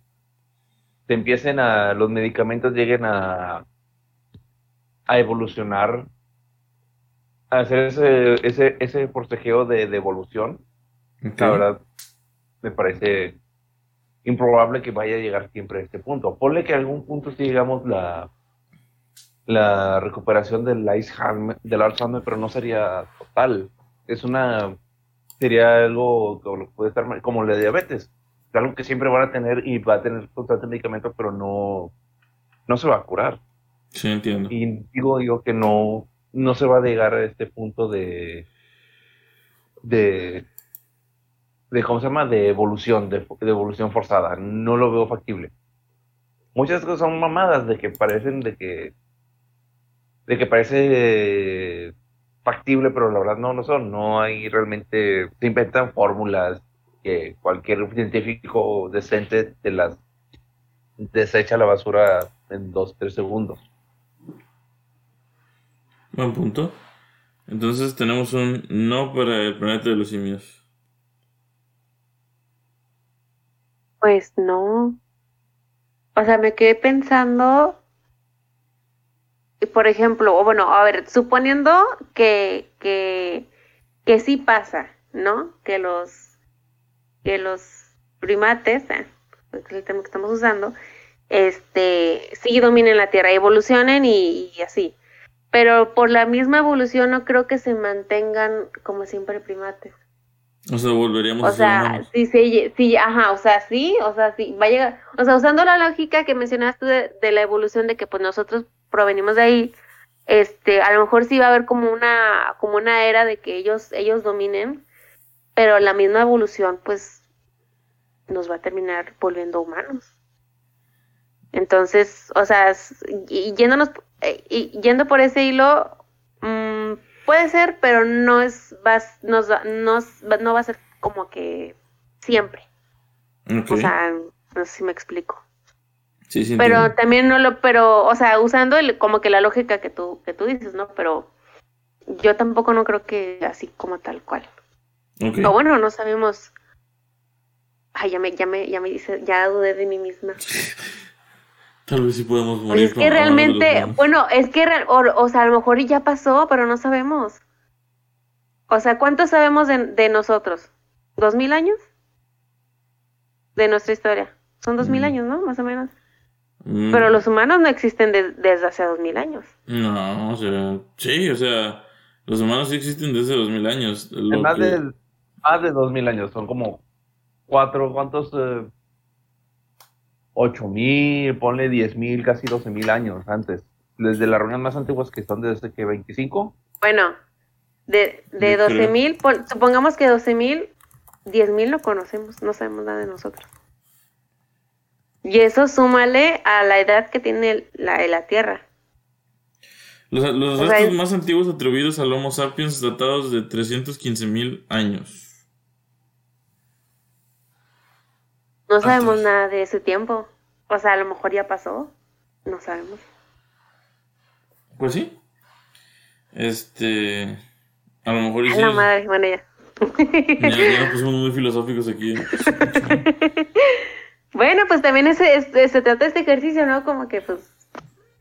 te empiecen a, los medicamentos lleguen a, a evolucionar, a hacer ese, ese, ese forcejeo de, de evolución. La verdad, me parece improbable que vaya a llegar siempre a este punto. Ponle que a algún punto sí llegamos la, la recuperación del Alzheimer, del Alzheimer, pero no sería total. Es una, sería algo que puede estar como la diabetes. Es algo que siempre van a tener y va a tener constante medicamento, pero no, no se va a curar. Sí, entiendo. Y digo yo que no, no se va a llegar a este punto de, de, de ¿cómo se llama? De evolución, de, de evolución forzada. No lo veo factible. Muchas cosas son mamadas de que parecen de que, de que parece factible, pero la verdad no lo son. No hay realmente, se inventan fórmulas que cualquier científico decente te las desecha a la basura en dos, tres segundos. Buen punto. Entonces tenemos un no para el planeta de los simios. Pues no. O sea, me quedé pensando, por ejemplo, o bueno, a ver, suponiendo que, que, que sí pasa, ¿no? Que los, que los primates, eh, pues, es el tema que estamos usando, este, sí dominen la Tierra, evolucionen y, y así. Pero por la misma evolución no creo que se mantengan como siempre primates. O sea, volveríamos O a ser sea, sí, sí, sí, ajá, o sea, sí, o sea, sí, va a llegar, o sea, usando la lógica que mencionaste de, de la evolución de que pues nosotros provenimos de ahí, este, a lo mejor sí va a haber como una, como una era de que ellos, ellos dominen, pero la misma evolución, pues, nos va a terminar volviendo humanos. Entonces, o sea, y yéndonos, eh, y yendo por ese hilo, mm, puede ser, pero no es, va, a- nos, nos no va a ser como que siempre. O sea, no sé si me explico. Sí, sí, Pero entiendo. también no lo, pero, o sea, usando el, como que la lógica que tú, que tú dices, ¿no? Pero yo tampoco no creo que así como tal cual. Ok. O bueno, no sabemos. Ay, ya me, ya me, ya me dice, ya dudé de mí misma. (laughs) Tal vez sí podemos Pues morir. es que realmente, bueno, es que, o, o sea, a lo mejor ya pasó, pero no sabemos. O sea, ¿cuánto sabemos de, de nosotros? ¿Dos mil años? De nuestra historia. Son dos mil Mm. años, ¿no? Más o menos. Mm, Pero los humanos no existen de- desde hace dos mil años. No, o sea, sí, o sea, los humanos sí existen desde los mil años. Lo más, que- de, más de dos mil años, son como cuatro, ¿cuántos? Eh, ocho mil, ponle diez mil, casi doce mil años antes. Desde las reuniones más antiguas que son desde que 25. Bueno, de, de Yo creo. 12 mil, supongamos que 12 mil, 10 mil no conocemos, no sabemos nada de nosotros. Y eso súmale a la edad que tiene la, la Tierra. Los, los O sea, restos es- más antiguos atribuidos al Homo sapiens datados de 315 mil años. No sabemos nada de ese tiempo. O sea, a lo mejor ya pasó. No sabemos. Pues sí. Este. A lo mejor A la madre, bueno, ya. Ya, ya nos pusimos muy filosóficos aquí. (laughs) bueno, pues también ese, este- se trata de este ejercicio, ¿no? Como que, pues,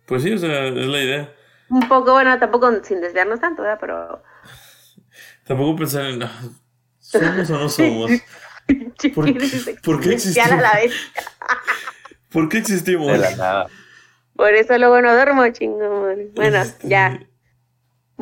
Pues sí, o sea, es la idea. un poco, bueno, tampoco sin desviarnos tanto, ¿verdad? Pero. Tampoco pensar en. ah, ¿Somos o no (laughs) somos? ¿Por qué- por qué existió? a la vez. (laughs) ¿Por qué existimos? De la nada. Por eso luego no duermo, chingo. madre. Bueno, Este, ya.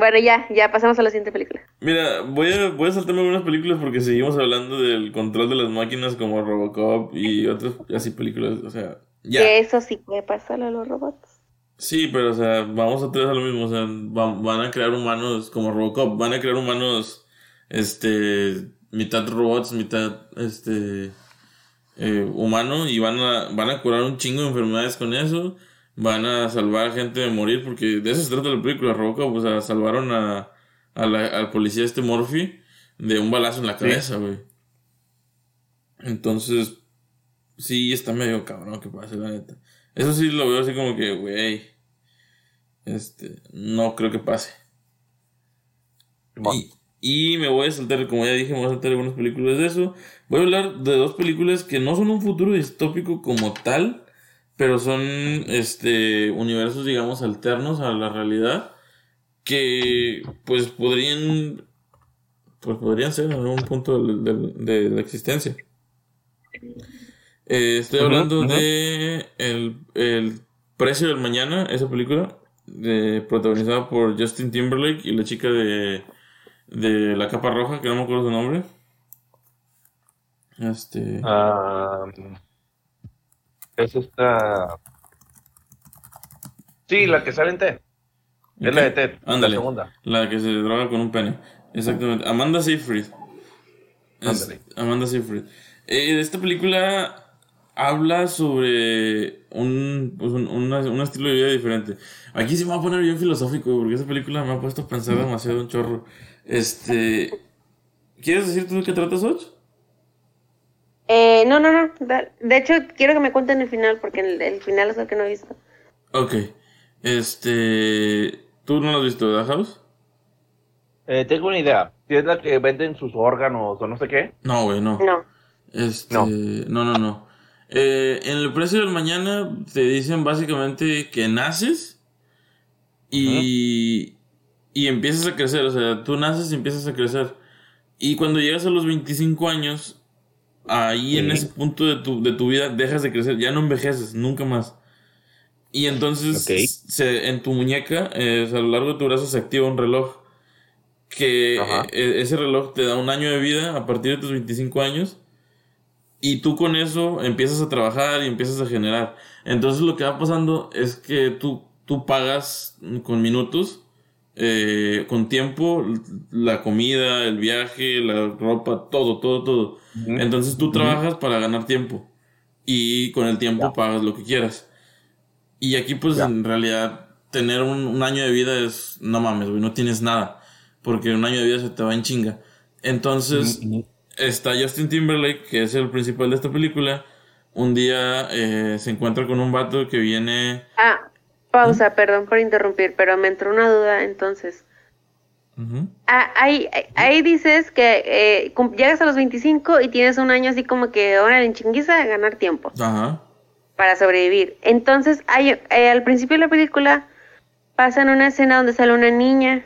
Bueno, ya, ya pasamos a la siguiente película. Mira, voy a, voy a saltarme algunas películas porque seguimos hablando del control de las máquinas como Robocop y otras así películas. O sea, ya. Que eso sí puede pasarle a los robots. Sí, pero o sea, vamos otra vez a lo mismo. O sea, va- van a crear humanos como Robocop. Van a crear humanos, este, mitad robots, mitad, este, eh, humano y van a, van a curar un chingo de enfermedades con eso. Van a salvar a gente de morir porque de eso se trata la película Robocop. O sea, salvaron a, a la- al policía este Murphy de un balazo en la cabeza, güey. Entonces, sí, está medio cabrón que pase, la neta. Eso sí lo veo así como que, güey. Este, no creo que pase. Y, y me voy a saltar, como ya dije, me voy a saltar algunas películas de eso. Voy a hablar de dos películas que no son un futuro distópico como tal, pero son este universos, digamos, alternos a la realidad. Que pues podrían. Pues podrían ser en algún punto de, de- de la existencia. Eh, estoy hablando de el, el Precio del Mañana, esa película, de, protagonizada por Justin Timberlake y la chica de, de la capa roja, que no me acuerdo su nombre. Este. Ah, es esta. Sí, la que sale en Ted. Es la de Ted. Ándale. La segunda. La que se droga con un pene. Exactamente. Amanda Seyfried. Es- Ándale. Amanda Seyfried. Eh, esta película habla sobre un, pues, un, un estilo de vida diferente. Aquí sí me va a poner bien filosófico, porque esa película me ha puesto a pensar demasiado un chorro. Este. ¿Quieres decir tú de qué tratas, Och? Eh, no, no, no. De hecho, quiero que me cuenten el final, porque el, el final es el que no he visto. Ok. Este. ¿Tú no lo has visto, ¿verdad, House? Eh, tengo una idea. Si es la que venden sus órganos o no sé qué. No, güey, no. No. Este, No. no, no, no. Eh, en el precio del mañana te dicen básicamente que naces y, y empiezas a crecer. O sea, tú naces y empiezas a crecer. Y cuando llegas a los 25 años, ahí en ese punto de tu, de tu vida dejas de crecer. Ya no envejeces, nunca más. Y entonces se, en tu muñeca, eh, a lo largo de tu brazo se activa un reloj. Que eh, ese reloj te da un año de vida a partir de tus 25 años. Y tú con eso empiezas a trabajar y empiezas a generar. Entonces lo que va pasando es que tú, tú pagas con minutos, eh, con tiempo, la comida, el viaje, la ropa, todo, todo, todo. Entonces tú trabajas para ganar tiempo. Y con el tiempo pagas lo que quieras. Y aquí pues Ya. en realidad tener un, un año de vida es, no mames, güey, no tienes nada. Porque un año de vida se te va en chinga. Entonces está Justin Timberlake, que es el principal de esta película. Un día eh, se encuentra con un vato que viene... Ah, pausa, perdón por interrumpir, pero me entró una duda entonces. Ah, ahí, ahí- dices que eh, llegas a los 25 y tienes un año así como que ahora en chinguiza ganar tiempo Ajá. para sobrevivir. Entonces, hay, eh, al principio de la película pasan una escena donde sale una niña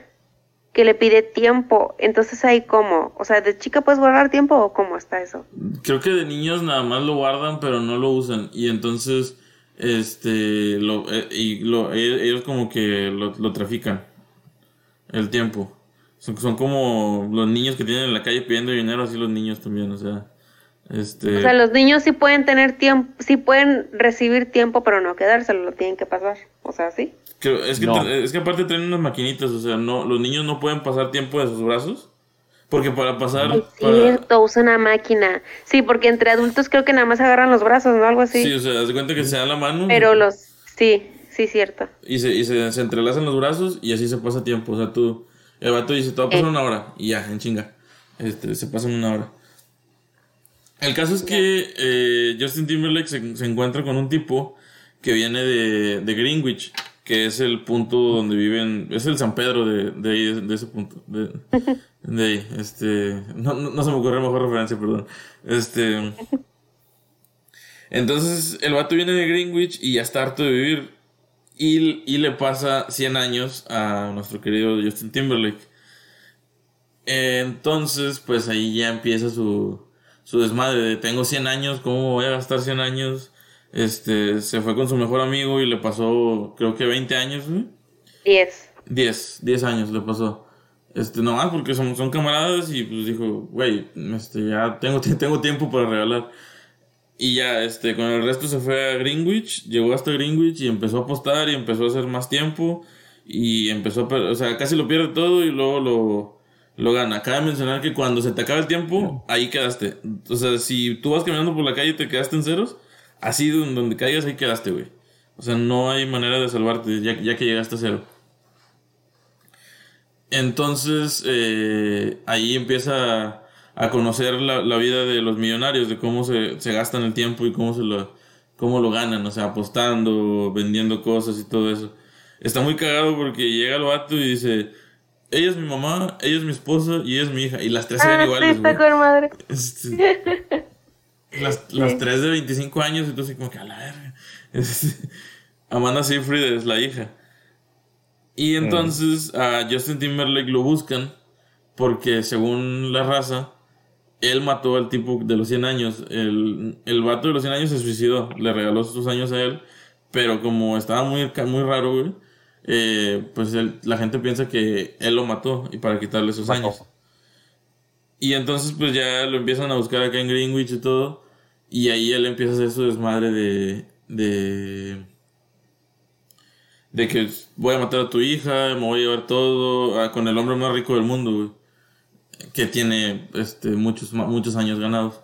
que le pide tiempo. Entonces, ahí cómo, o sea, ¿de chica puedes guardar tiempo o cómo está eso? Creo que de niños nada más lo guardan, pero no lo usan. Y entonces, este, lo, eh, y lo, ellos como que lo, lo trafican. El tiempo. Son, son como los niños que tienen en la calle pidiendo dinero, así los niños también, o sea. Este. O sea, los niños sí pueden tener tiempo, sí pueden recibir tiempo, pero no quedárselo, lo tienen que pasar. O sea, sí. creo- es, que No. es que aparte traen unas maquinitas, o sea, no, los niños no pueden pasar tiempo de sus brazos. Porque para pasar. Es para- cierto, usa una máquina. Sí, porque entre adultos creo que nada más agarran los brazos, ¿no? Algo así. sí, o sea, de cuenta que se da la mano. Pero los, sí, sí, cierto. Y se, y se, se entrelazan los brazos y así se pasa tiempo. O sea, tú, el vato dice, te va a pasar Eh. una hora. Y ya, en chinga. Este, se pasan una hora. El caso es que eh, Justin Timberlake se, se encuentra con un tipo que viene de, de Greenwich, que es el punto donde viven, es el San Pedro de, de ahí, de ese punto. De, de ahí, este, no, no, se me ocurrió mejor referencia, perdón. Este, entonces el vato viene de Greenwich y ya está harto de vivir. Y, y le pasa 100 años a nuestro querido Justin Timberlake. Entonces, pues ahí ya empieza su, su desmadre de tengo 100 años, ¿cómo voy a gastar 100 años? Este, se fue con su mejor amigo y le pasó, creo que 20 años, güey. Diez. 10, 10 años le pasó. Este, nomás porque son, son camaradas y pues dijo, güey, este, ya tengo, tengo tiempo para regalar. Y ya, este, con el resto se fue a Greenwich, llegó hasta Greenwich y empezó a apostar y empezó a hacer más tiempo y empezó a, o sea, casi lo pierde todo y luego lo, lo gana. Cabe mencionar que cuando se te acaba el tiempo, ahí quedaste. O sea, si tú vas caminando por la calle y te quedaste en ceros, así donde, donde caigas, ahí quedaste, güey. O sea, no hay manera de salvarte ya, ya que llegaste a cero. Entonces, eh, ahí empieza a conocer la, la vida de los millonarios, de cómo se, se gastan el tiempo y cómo, se lo, cómo lo ganan, o sea, apostando, vendiendo cosas y todo eso. Está muy cagado porque llega el vato y dice, ella es mi mamá, ella es mi esposa y ella es mi hija. Y las tres Ah, sí, iguales, está güey. con madre. Este, las, las Sí. tres de 25 años, entonces como que a la verga. (laughs) Amanda Seyfried es la hija. Y entonces a Justin Timberlake lo buscan porque según la raza, él mató al tipo de los 100 años. El, el vato de los 100 años se suicidó, le regaló sus años a él, pero como estaba muy, muy raro, güey, eh, pues él- la gente piensa que él lo mató y para quitarle sus Mató. años. Y entonces pues ya lo empiezan a buscar acá en Greenwich y todo. Y ahí él empieza a hacer su desmadre de... de de que voy a matar a tu hija, me voy a llevar todo, ah, con el hombre más rico del mundo, güey, que tiene este, muchos, muchos años ganados.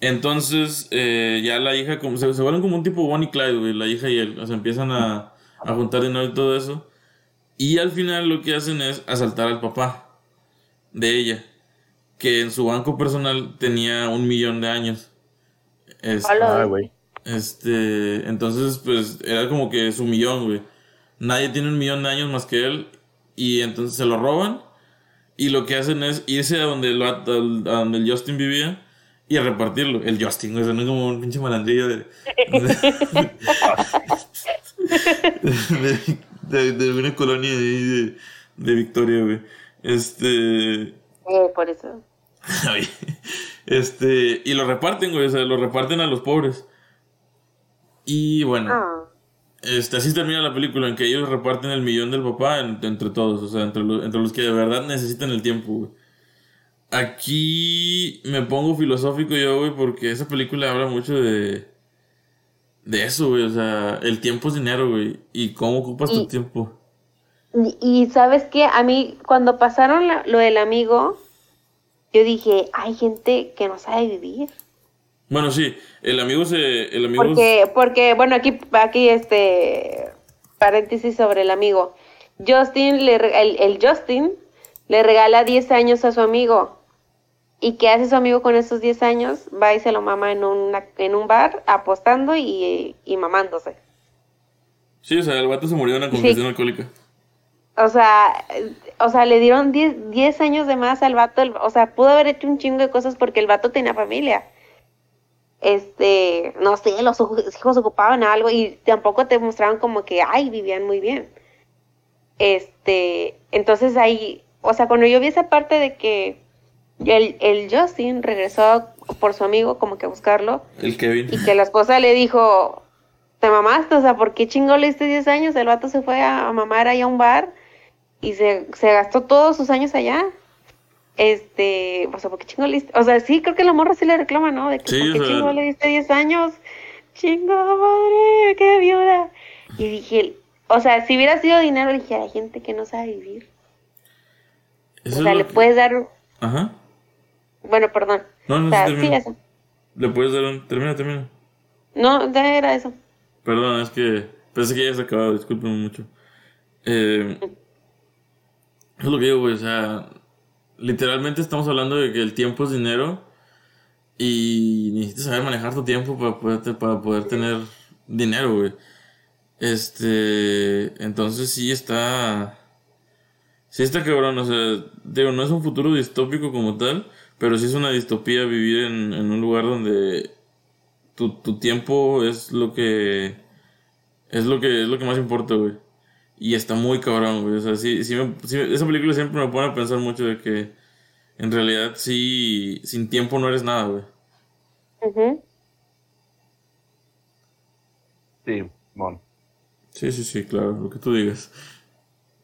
Entonces, eh, ya la hija, como, se, se vuelven como un tipo Bonnie Clyde, güey, la hija y él, o sea, empiezan a, a juntar dinero y todo eso. Y al final lo que hacen es asaltar al papá de ella, que en su banco personal tenía un millón de años. Este, Hola. Güey. este, entonces, pues, era como que su millón, güey. Nadie tiene un millón de años más que él. Y entonces se lo roban. Y lo que hacen es irse a donde el, a donde el Justin vivía y a repartirlo. El Justin, güey, suena como un pinche malandrillo de. de, de, de una colonia de, de Victoria, güey. Este. Eh, por eso. (laughs) Este, y lo reparten, güey, o sea, lo reparten a los pobres. Y bueno, Ah. este, así termina la película, en que ellos reparten el millón del papá en- entre todos, o sea, entre, los- entre los que de verdad necesitan el tiempo, güey. Aquí me pongo filosófico yo, güey, porque esa película habla mucho de... De eso, güey, o sea, el tiempo es dinero, güey, y cómo ocupas tu tiempo. Y, y sabes qué, a mí cuando pasaron la- lo del amigo, yo dije, hay gente que no sabe vivir. Bueno, sí, el amigo se... El amigo Porque, porque, bueno, aquí, aquí este paréntesis sobre el amigo. Justin, le, el, el Justin le regala 10 años a su amigo. ¿Y qué hace su amigo con esos 10 años? Va y se lo mama en, una, en un bar apostando y, y mamándose. Sí, o sea, el vato se murió de una confesión alcohólica. O sea, o sea, le dieron 10, 10 años de más al vato. el- o sea, pudo haber hecho un chingo de cosas porque el vato tenía familia. Este, no sé, los hijos ocupaban algo y tampoco te mostraban como que, ay, vivían muy bien. Este, entonces ahí, o sea, cuando yo vi esa parte de que el, el Justin regresó por su amigo como que a buscarlo El Kevin. y que la esposa le dijo, te mamaste, o sea, ¿por qué chingo le diste 10 años? El vato se fue a, a mamar ahí a un bar y se, se gastó todos sus años allá. Este, o sea, ¿por qué chingo le diste? O sea, sí, creo que la morra sí le reclama, ¿no? De que, Sí, ¿por qué chingo le diste 10 años? Chingo, madre, qué viuda. Y dije, o sea, si hubiera sido dinero, dije, hay gente que no sabe vivir. Eso o sea, le que- puedes dar, Ajá. bueno, perdón. No, no, O sea, sí, eso. Le puedes dar un... Termina, termina. No, ya era eso. Perdón, es que pensé que ya se acabado, discúlpenme mucho. Eh, es lo que digo, güey, o sea, literalmente estamos hablando de que el tiempo es dinero y necesitas saber manejar tu tiempo para poder, para poder tener dinero, güey. Este, entonces sí está, sí está cabrón, o sea, digo, no es un futuro distópico como tal, pero sí es una distopía vivir en, en un lugar donde tu, tu tiempo es lo que es lo que es lo que más importa, güey. Y está muy cabrón, güey. O sea, sí, sí me- sí esa película siempre me pone a pensar mucho de que en realidad sí, sin tiempo no eres nada, güey. Sí, bueno. Sí, sí, sí, claro, lo que tú digas.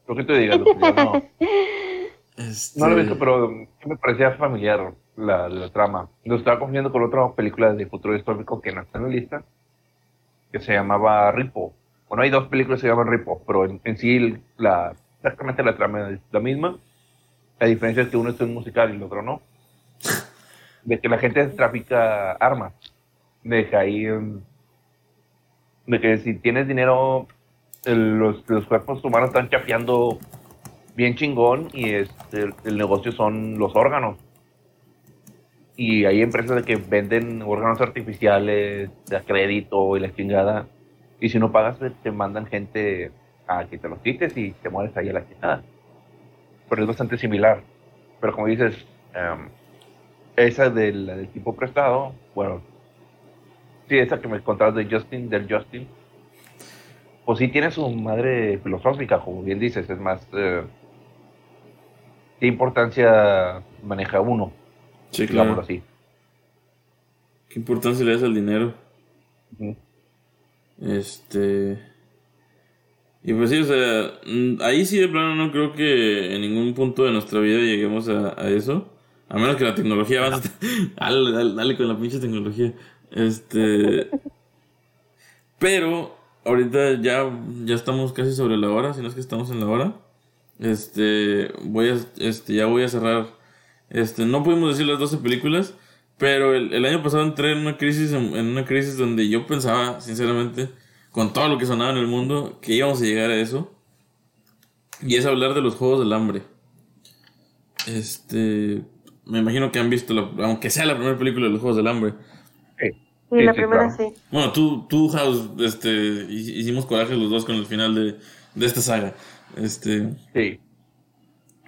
Lo que te digas, lo que yo no. (laughs) Este, No lo he visto, pero me parecía familiar la, la trama. Lo estaba confundiendo con otra película de futuro distópico que no está en la lista, que se llamaba Ripo. Bueno, hay dos películas que se llaman Ripo, pero en, en sí la, exactamente la trama es la misma. La diferencia es que uno es un musical y el otro no. (laughs) De que la gente trafica armas. De que ahí... em, De que si tienes dinero, los, los cuerpos humanos están chapeando bien chingón y este, el, el negocio son los órganos. Y hay empresas de que venden órganos artificiales de a crédito y la chingada. Y si no pagas, pues, te mandan gente a que te los quites y te mueres ahí a la chingada. pero es bastante similar. Pero como dices, em, esa del, del tipo prestado, bueno, sí, esa que me contabas de Justin, del Justin, pues sí tiene su madre filosófica, como bien dices, es más, eh, ¿qué importancia maneja uno? Sí, claro. así. ¿Qué importancia le das al dinero? Ujú. Este. Y pues sí, o sea, mm, ahí sí de plano no creo que en ningún punto de nuestra vida lleguemos a, a eso. A menos que la tecnología avance. (laughs) dale, dale, con la pinche tecnología. Este. Pero ahorita ya, ya estamos casi sobre la hora, si no es que estamos en la hora. Este, voy a, este, ya voy a cerrar. Este, no pudimos decir las 12 películas, pero el, el año pasado entré en una crisis, en, en una crisis donde yo pensaba, sinceramente, con todo lo que sonaba en el mundo, que íbamos a llegar a eso. Y es hablar de los Juegos del Hambre. Este, me imagino que han visto, la- aunque sea la primera película de los Juegos del Hambre. Sí. Y la sí, primera claro. sí. Bueno, tú, tú House, este, hi- hicimos coraje los dos con el final de, de esta saga. Este, Sí.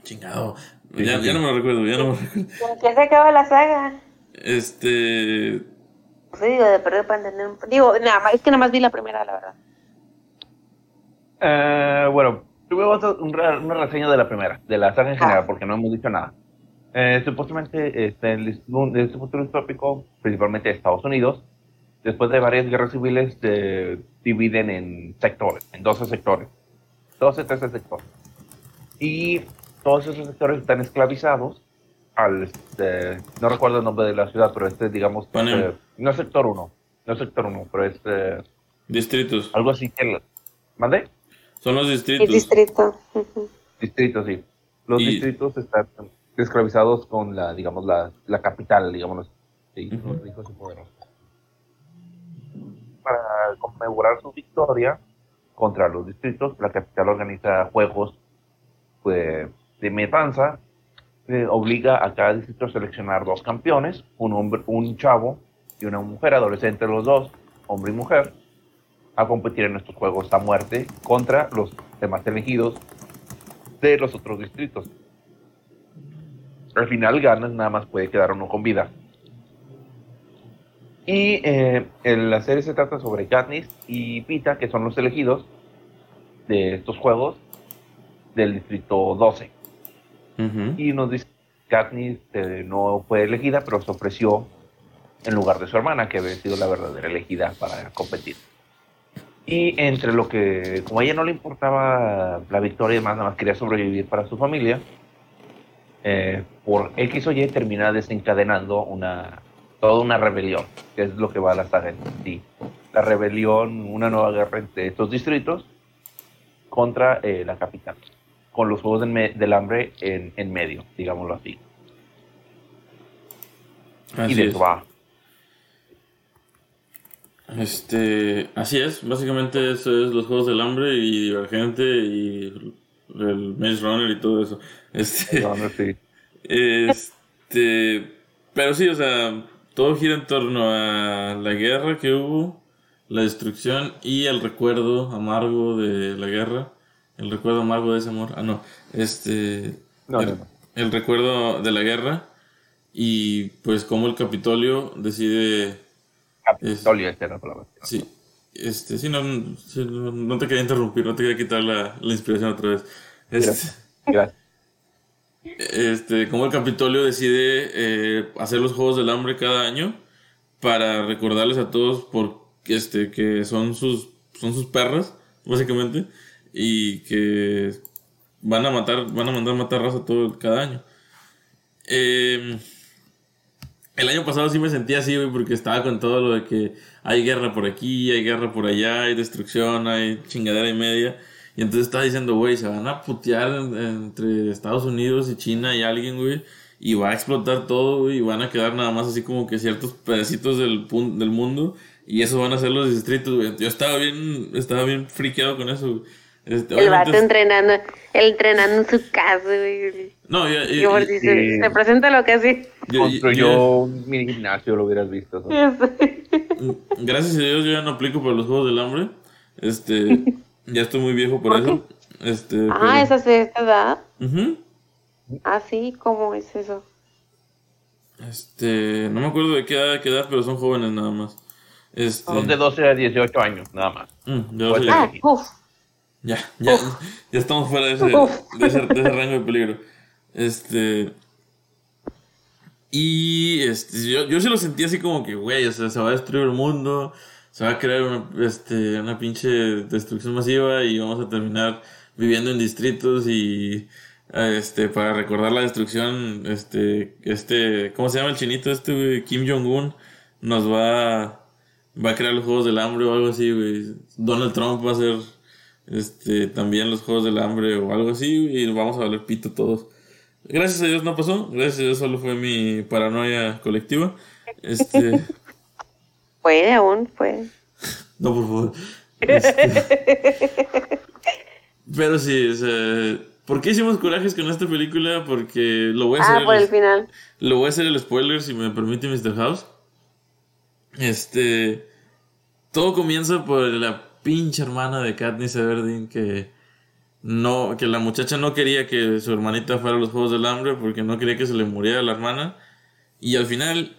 chingado. Sí, ya, sí, ya sí. no me lo recuerdo, ya no me lo recuerdo. ¿Con qué se acaba la saga? Este, Pues digo, de perder para entender. un- Digo, nada más, es que nada más vi la primera, la verdad. Eh, bueno, tuvimos un re- una reseña de la primera, de la saga en general, porque no hemos dicho nada. Eh, supuestamente, este, el, un- este futuro distópico, principalmente Estados Unidos, después de varias guerras civiles, se dividen en sectores, en 12 sectores. 12, 13 sectores. Y todos esos sectores están esclavizados al, este, no recuerdo el nombre de la ciudad, pero este, digamos, eh, no es sector 1, no es sector 1, pero es eh, distritos. algo así que... ¿Mande? Son los El distritos. distrito. Distritos, sí. Los Y- distritos están esclavizados con la, digamos, la, la capital, digamos. Sí, Ujú. los ricos y poderosos. Para conmemorar su victoria contra los distritos, la capital organiza juegos pues, de matanza, eh, obliga a cada distrito a seleccionar dos campeones, un hombre, un chavo y una mujer, adolescente los dos, hombre y mujer, a competir en estos juegos a muerte contra los demás elegidos de los otros distritos. Al final ganas, nada más puede quedar uno con vida. Y eh, en la serie se trata sobre Katniss y Pita, que son los elegidos de estos juegos del distrito 12. Ujú. Y nos dice que Katniss eh, no fue elegida, pero se ofreció en lugar de su hermana, que había sido la verdadera elegida para competir. Y entre lo que, como a ella no le importaba la victoria y demás, nada más quería sobrevivir para su familia, eh, por X o Y termina desencadenando una, toda una rebelión, que es lo que va a la saga en sí. La rebelión, una nueva guerra entre estos distritos contra eh, la capital, con los Juegos del, Hambre en, en medio, digámoslo así. Así y de es. eso va. Este, así es, básicamente eso es los Juegos del Hambre y Divergente y el Maze Runner y todo eso. Este, no, sí. este, pero sí, o sea, todo gira en torno a la guerra que hubo, la destrucción y el recuerdo amargo de la guerra, el recuerdo amargo de ese amor. Ah, no, este, No, el, no, no. el recuerdo de la guerra y pues cómo el Capitolio decide Capitolio, esa era la palabra. Sí, este, sí, no, sí, no, no te quería interrumpir, no te quería quitar la, la inspiración otra vez. Este, Gracias. este, como el Capitolio decide eh, hacer los Juegos del Hambre cada año para recordarles a todos por, este, que son sus, son sus perras, básicamente, y que van a matar, van a mandar matar raza todo cada año. Eh, el año pasado sí me sentía así, güey, porque estaba con todo lo de que hay guerra por aquí, hay guerra por allá, hay destrucción, hay chingadera y media. Y entonces estaba diciendo, güey, se van a putear en- entre Estados Unidos y China y alguien, güey. Y va a explotar todo, y van a quedar nada más así como que ciertos pedacitos del, del mundo. Y eso van a ser los distritos, güey. Yo estaba bien, estaba bien friqueado con eso, güey. Este, El vato obviamente- entrenando, entrenando en su casa, güey. No, ya, sí. se, se presenta lo que así. Construyó un mini gimnasio, lo hubieras visto. ¿no? Gracias a Dios yo ya no aplico para los Juegos del Hambre. Este, (laughs) ya estoy muy viejo por ¿Por eso. Este, ah, pero- esa es esta edad. Ujú. Ah, sí, ¿cómo es eso? Este, no me acuerdo de qué edad, de qué edad, pero son jóvenes nada más. Este, Son de 12 a 18 años, nada más. mm, de Pues, Ah, uff. Ya, ya, ya estamos fuera de ese, de ese, de ese rango de peligro. Este. Y este, yo, yo se lo sentí así como que, güey, o sea, se va a destruir el mundo, se va a crear una, este, una pinche destrucción masiva y vamos a terminar viviendo en distritos y. Este, para recordar la destrucción, este, este, ¿cómo se llama el chinito este, güey? Kim Jong-un nos va, va a crear los Juegos del Hambre o algo así, güey. Donald Trump va a hacer este, también los Juegos del Hambre o algo así, y vamos a valer pito todos. Gracias a Dios no pasó, gracias a Dios solo fue mi paranoia colectiva. Este, (laughs) Puede aún, puede. no, por favor. Este, (laughs) pero sí, o sea, ¿por qué hicimos corajes con esta película? Porque lo voy a Ah, hacer, por el el, final. lo voy a hacer el spoiler si me permite Mr. House. Este, todo comienza por la pinche hermana de Katniss Everdeen que no, que la muchacha no quería que su hermanita fuera a los Juegos del Hambre porque no quería que se le muriera la hermana. Y al final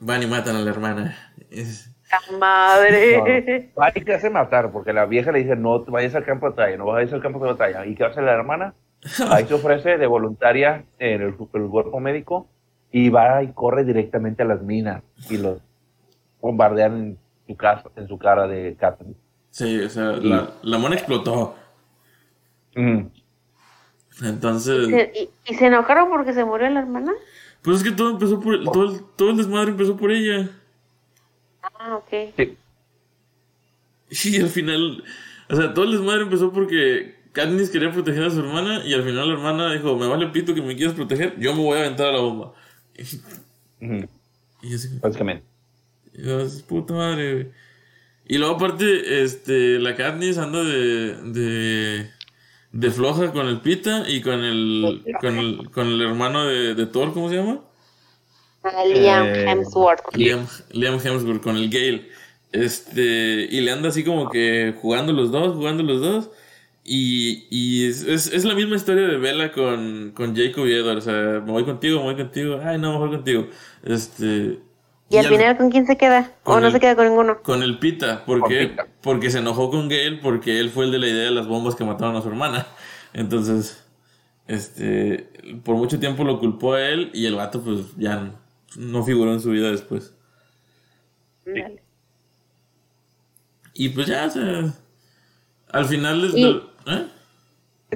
van y matan a la hermana. ¡La madre! Hay que hace matar, porque la vieja le dice, no te vayas al campo de batalla, no vayas al campo de batalla. ¿Y qué hace la hermana? (laughs) Ahí se ofrece de voluntaria en el, el cuerpo médico y va y corre directamente a las minas y los bombardean su, casa, en su cara de Katniss. Sí, o sea, la, la mona explotó. Mm. Entonces, ¿Y, y se enojaron porque se murió la hermana? pues es que todo empezó por, todo el, todo el desmadre empezó por ella. Ah, ok. Sí. Y al final, o sea, todo el desmadre empezó porque Katniss quería proteger a su hermana y al final la hermana dijo, me vale pito que me quieras proteger, yo me voy a aventar a la bomba. Y así, Básicamente. Y yo así, puta madre, güey. Y luego aparte, este, la Katniss anda de, de, de floja con el Pita y con el, con el, con el hermano de, de Thor, ¿cómo se llama? Ah, Liam Eh, Hemsworth. Liam, Liam Hemsworth con el Gale. Este, y le anda así como que jugando los dos, jugando los dos. Y, y es, es, es la misma historia de Bella con, con Jacob y Edward. O sea, me voy contigo, me voy contigo. Ay, no, mejor contigo. Este. ¿Y al final con quién se queda? ¿O no el- se queda con ninguno? Con el Pita. ¿Por Con qué? Pita. Porque se enojó con Gale porque él fue el de la idea de las bombas que mataron a su hermana. (laughs) Entonces, este, por mucho tiempo lo culpó a él y el vato pues ya no, no figuró en su vida después. Dale. Y pues ya, o sea, al final de, Y- del- ¿eh?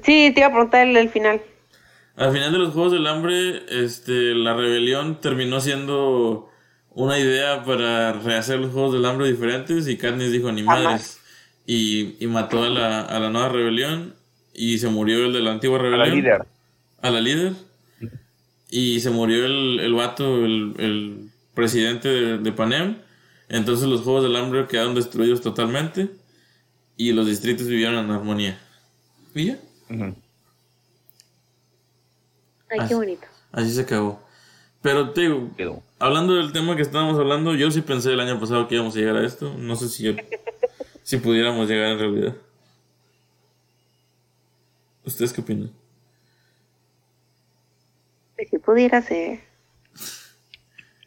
Sí, te iba a preguntar el, el final. al final de los Juegos del Hambre, este, la rebelión terminó siendo una idea para rehacer los Juegos del Hambre diferentes y Katniss dijo ni madres y, y mató a la, a la nueva rebelión y se murió el de la antigua A rebelión. la líder. a la líder. Y se murió el, el vato, el, el presidente de, de Panem. Entonces los Juegos del Hambre quedaron destruidos totalmente. Y los distritos vivieron en armonía. ¿Y ya? Ay, Ah. qué bonito. Así se acabó. Pero te digo, Quedó. hablando del tema que estábamos hablando, yo sí pensé el año pasado que íbamos a llegar a esto. No sé si, (laughs) si pudiéramos llegar en realidad. ¿Ustedes qué opinan? Si pudiera ser.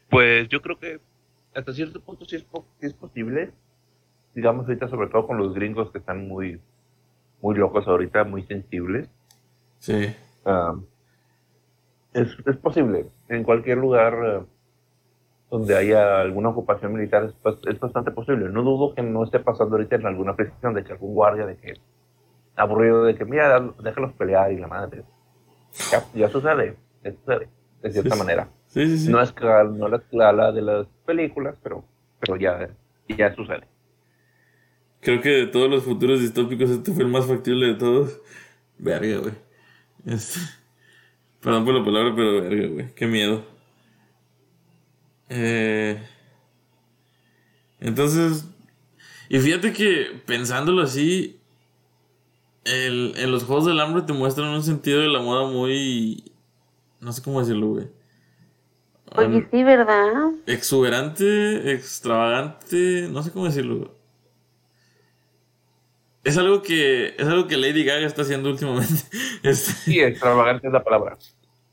Pues yo creo que hasta cierto punto sí es, po- sí es posible. Digamos ahorita sobre todo con los gringos que están muy, muy locos ahorita, muy sensibles. Sí. Ah, es, es posible. En cualquier lugar eh, donde haya alguna ocupación militar es, es bastante posible. No dudo que no esté pasando ahorita en alguna prisión de que algún guardia de que aburrido de que mira, déjalos pelear y la madre. Ya, ya sucede, ya sucede, de cierta Sí, manera. Sí, sí, sí. No es no la escala de las películas, pero, pero ya, ya sucede. Creo que de todos los futuros distópicos este fue el más factible de todos. Verga, güey. Este, Perdón por la palabra, pero verga, güey. Qué miedo. Eh, Entonces, y fíjate que pensándolo así, el- en los Juegos del Hambre te muestran un sentido de la moda muy... No sé cómo decirlo, güey. Oye, sí, ¿verdad? Exuberante, extravagante, no sé cómo decirlo. Es algo que es algo que Lady Gaga está haciendo últimamente. (laughs) Este, Sí, extravagante es la palabra.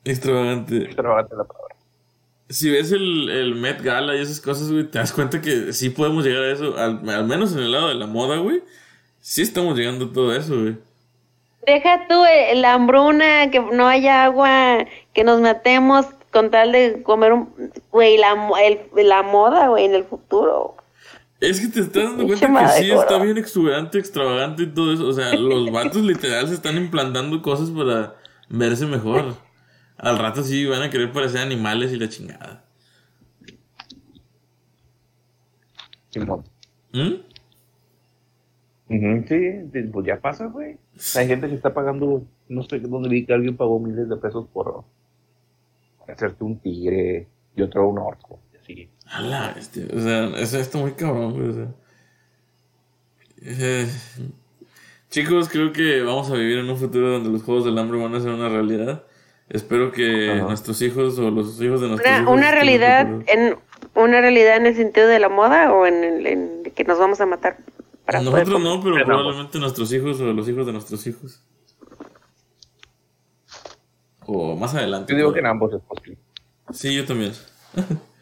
extravagante. Extravagante es la palabra. Si ves el, el Met Gala y esas cosas, güey, te das cuenta que sí podemos llegar a eso. Al, al menos en el lado de la moda, güey. Sí estamos llegando a todo eso, güey. Deja tú eh, la hambruna, que no haya agua, que nos matemos con tal de comer un... Güey, la, el- la moda, güey, en el futuro. Es que te estás dando cuenta que sí está bien exuberante, extravagante y todo eso. O sea, los vatos literal se están implantando cosas para verse mejor. Al rato sí van a querer parecer animales y la chingada. ¿Mm? Sí, pues ya pasa, güey. Hay gente que está pagando, no sé dónde vi que alguien pagó miles de pesos por hacerte un tigre y otro un orco. y Así. A la bestia. O sea, eso está muy cabrón, güey. O sea. Eh, chicos, creo que vamos a vivir en un futuro donde los juegos del hambre van a ser una realidad. Espero que Ajá. nuestros hijos o los hijos de nuestros Una, hijos una realidad en una realidad en el sentido de la moda o en, el, en que nos vamos a matar para Nosotros no, pero probablemente nuestros hijos o los hijos de nuestros hijos. O más adelante. Yo digo que en ambos es posible. Sí, yo también. (laughs)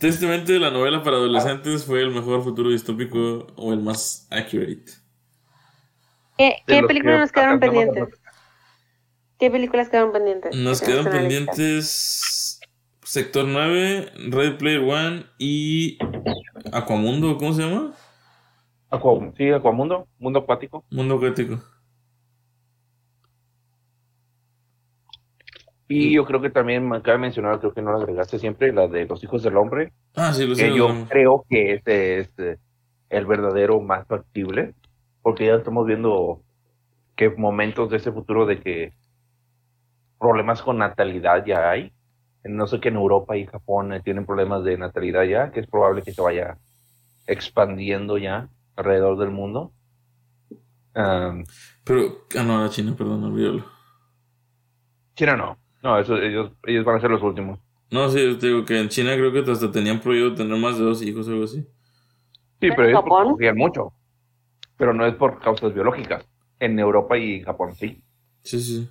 Tristemente, la novela para adolescentes fue el mejor futuro distópico o el más accurate. ¿Qué, películas que nos quedaron pendientes? ¿Qué películas quedaron pendientes? Nos Que quedan tenemos en la lista. pendientes Sector 9, Red Player One y Aquamundo, ¿cómo se llama? Aqua- sí, Aquamundo, mundo acuático. Mundo Acuático. Y yo creo que también me acaba de mencionar, creo que no la agregaste siempre, la de los hijos del hombre, Ah, sí, lo sé. que yo creo que este es el verdadero más factible, porque ya estamos viendo que momentos de ese futuro de que problemas con natalidad ya hay. No sé que en Europa y Japón eh, tienen problemas de natalidad ya, que es probable que se vaya expandiendo ya alrededor del mundo. Pero, ah, no, China, perdón, olvídalo. China no, no, eso, ellos, ellos van a ser los últimos. No, sí, te digo que en China creo que hasta tenían prohibido tener más de dos hijos o algo así. Sí, ¿En pero ellos cogían mucho, pero no es por causas biológicas. En Europa y Japón sí. Sí, sí.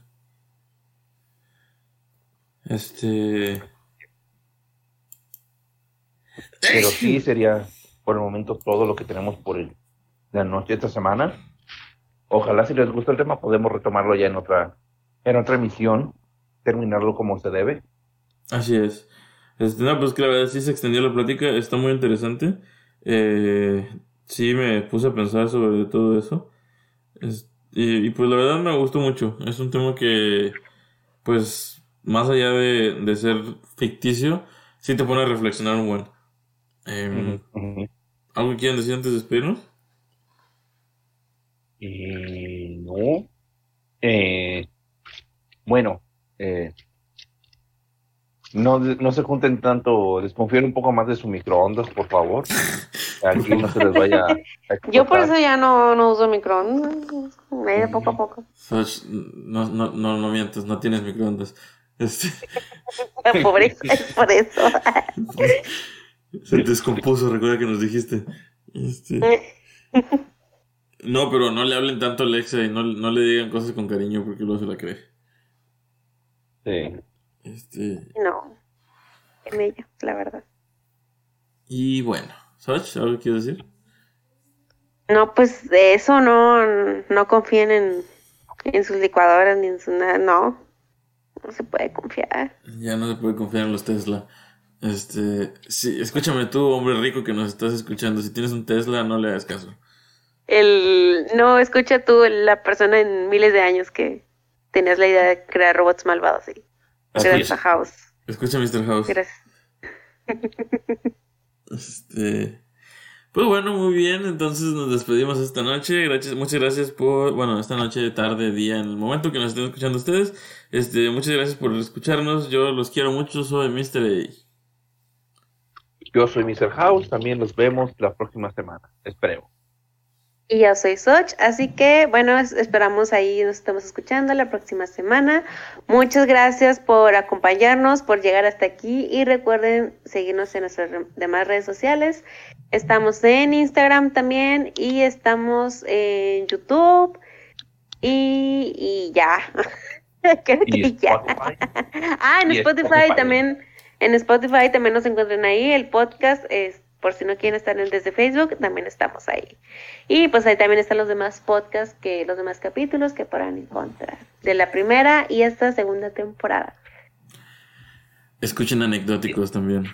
Este. Pero sí sería por el momento todo lo que tenemos por el, la noche de esta semana. Ojalá si les gusta el tema podemos retomarlo ya en otra, en otra emisión, terminarlo como se debe. Así es. Este, no, pues que la verdad sí se extendió la plática, está muy interesante. Eh, sí me puse a pensar sobre todo eso. Es- y, y, pues la verdad me gustó mucho. Es un tema que, pues, más allá de, de ser ficticio, sí te pone a reflexionar un buen. Em. ¿Algo que quieran decir antes de despedirnos? Y no. Eh, bueno, eh, no, no se junten tanto, desconfíen un poco más de su microondas, por favor. Aquí no se les vaya a (laughs) Yo por eso ya no, no uso microondas. Ahí de poco a poco. Sach, no, no, no, no mientas, no tienes microondas. Este, (laughs) Por eso, (laughs) es por eso. se descompuso, recuerda que nos dijiste. Este, no, pero no le hablen tanto a Alexa y no, no le digan cosas con cariño porque luego se la cree. Sí. Este, No. En ella, la verdad. y bueno, Sach, ¿algo que quieres decir? No, pues de eso no, no confíen en, en sus licuadoras ni en su nada. No. No se puede confiar. Ya no se puede confiar en los Tesla. Este, sí, escúchame tú, hombre rico que nos estás escuchando. Si tienes un Tesla, no le hagas caso. El, no, escucha tú, la persona en miles de años que tenías la idea de crear robots malvados. Sí. Gracias a House. Escucha, Mr. House. Gracias. Este. Pues bueno, muy bien. Entonces nos despedimos esta noche. Gracias, muchas gracias por. Bueno, esta noche, tarde, día, en el momento que nos estén escuchando ustedes. Este, muchas gracias por escucharnos. Yo los quiero mucho. Soy Mr. A. Yo soy Mr. House, también nos vemos la próxima semana. Esperemos. Y yo soy Soch, así que bueno, es- esperamos ahí, nos estamos escuchando la próxima semana. Muchas gracias por acompañarnos, por llegar hasta aquí y recuerden seguirnos en nuestras demás redes sociales. Estamos en Instagram también y estamos en YouTube y, y ya. (laughs) Creo Y que ya. Spotify. Ah, en Spotify, Spotify. también. En Spotify también nos encuentran ahí. El podcast es, por si no quieren estar en el desde Facebook, también estamos ahí. Y pues ahí también están los demás podcasts, que los demás capítulos que podrán encontrar. De la primera y esta segunda temporada. Escuchen anecdóticos también.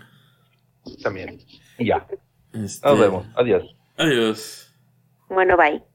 También. Y ya. Este, Nos vemos. Adiós. Adiós. Bueno, bye.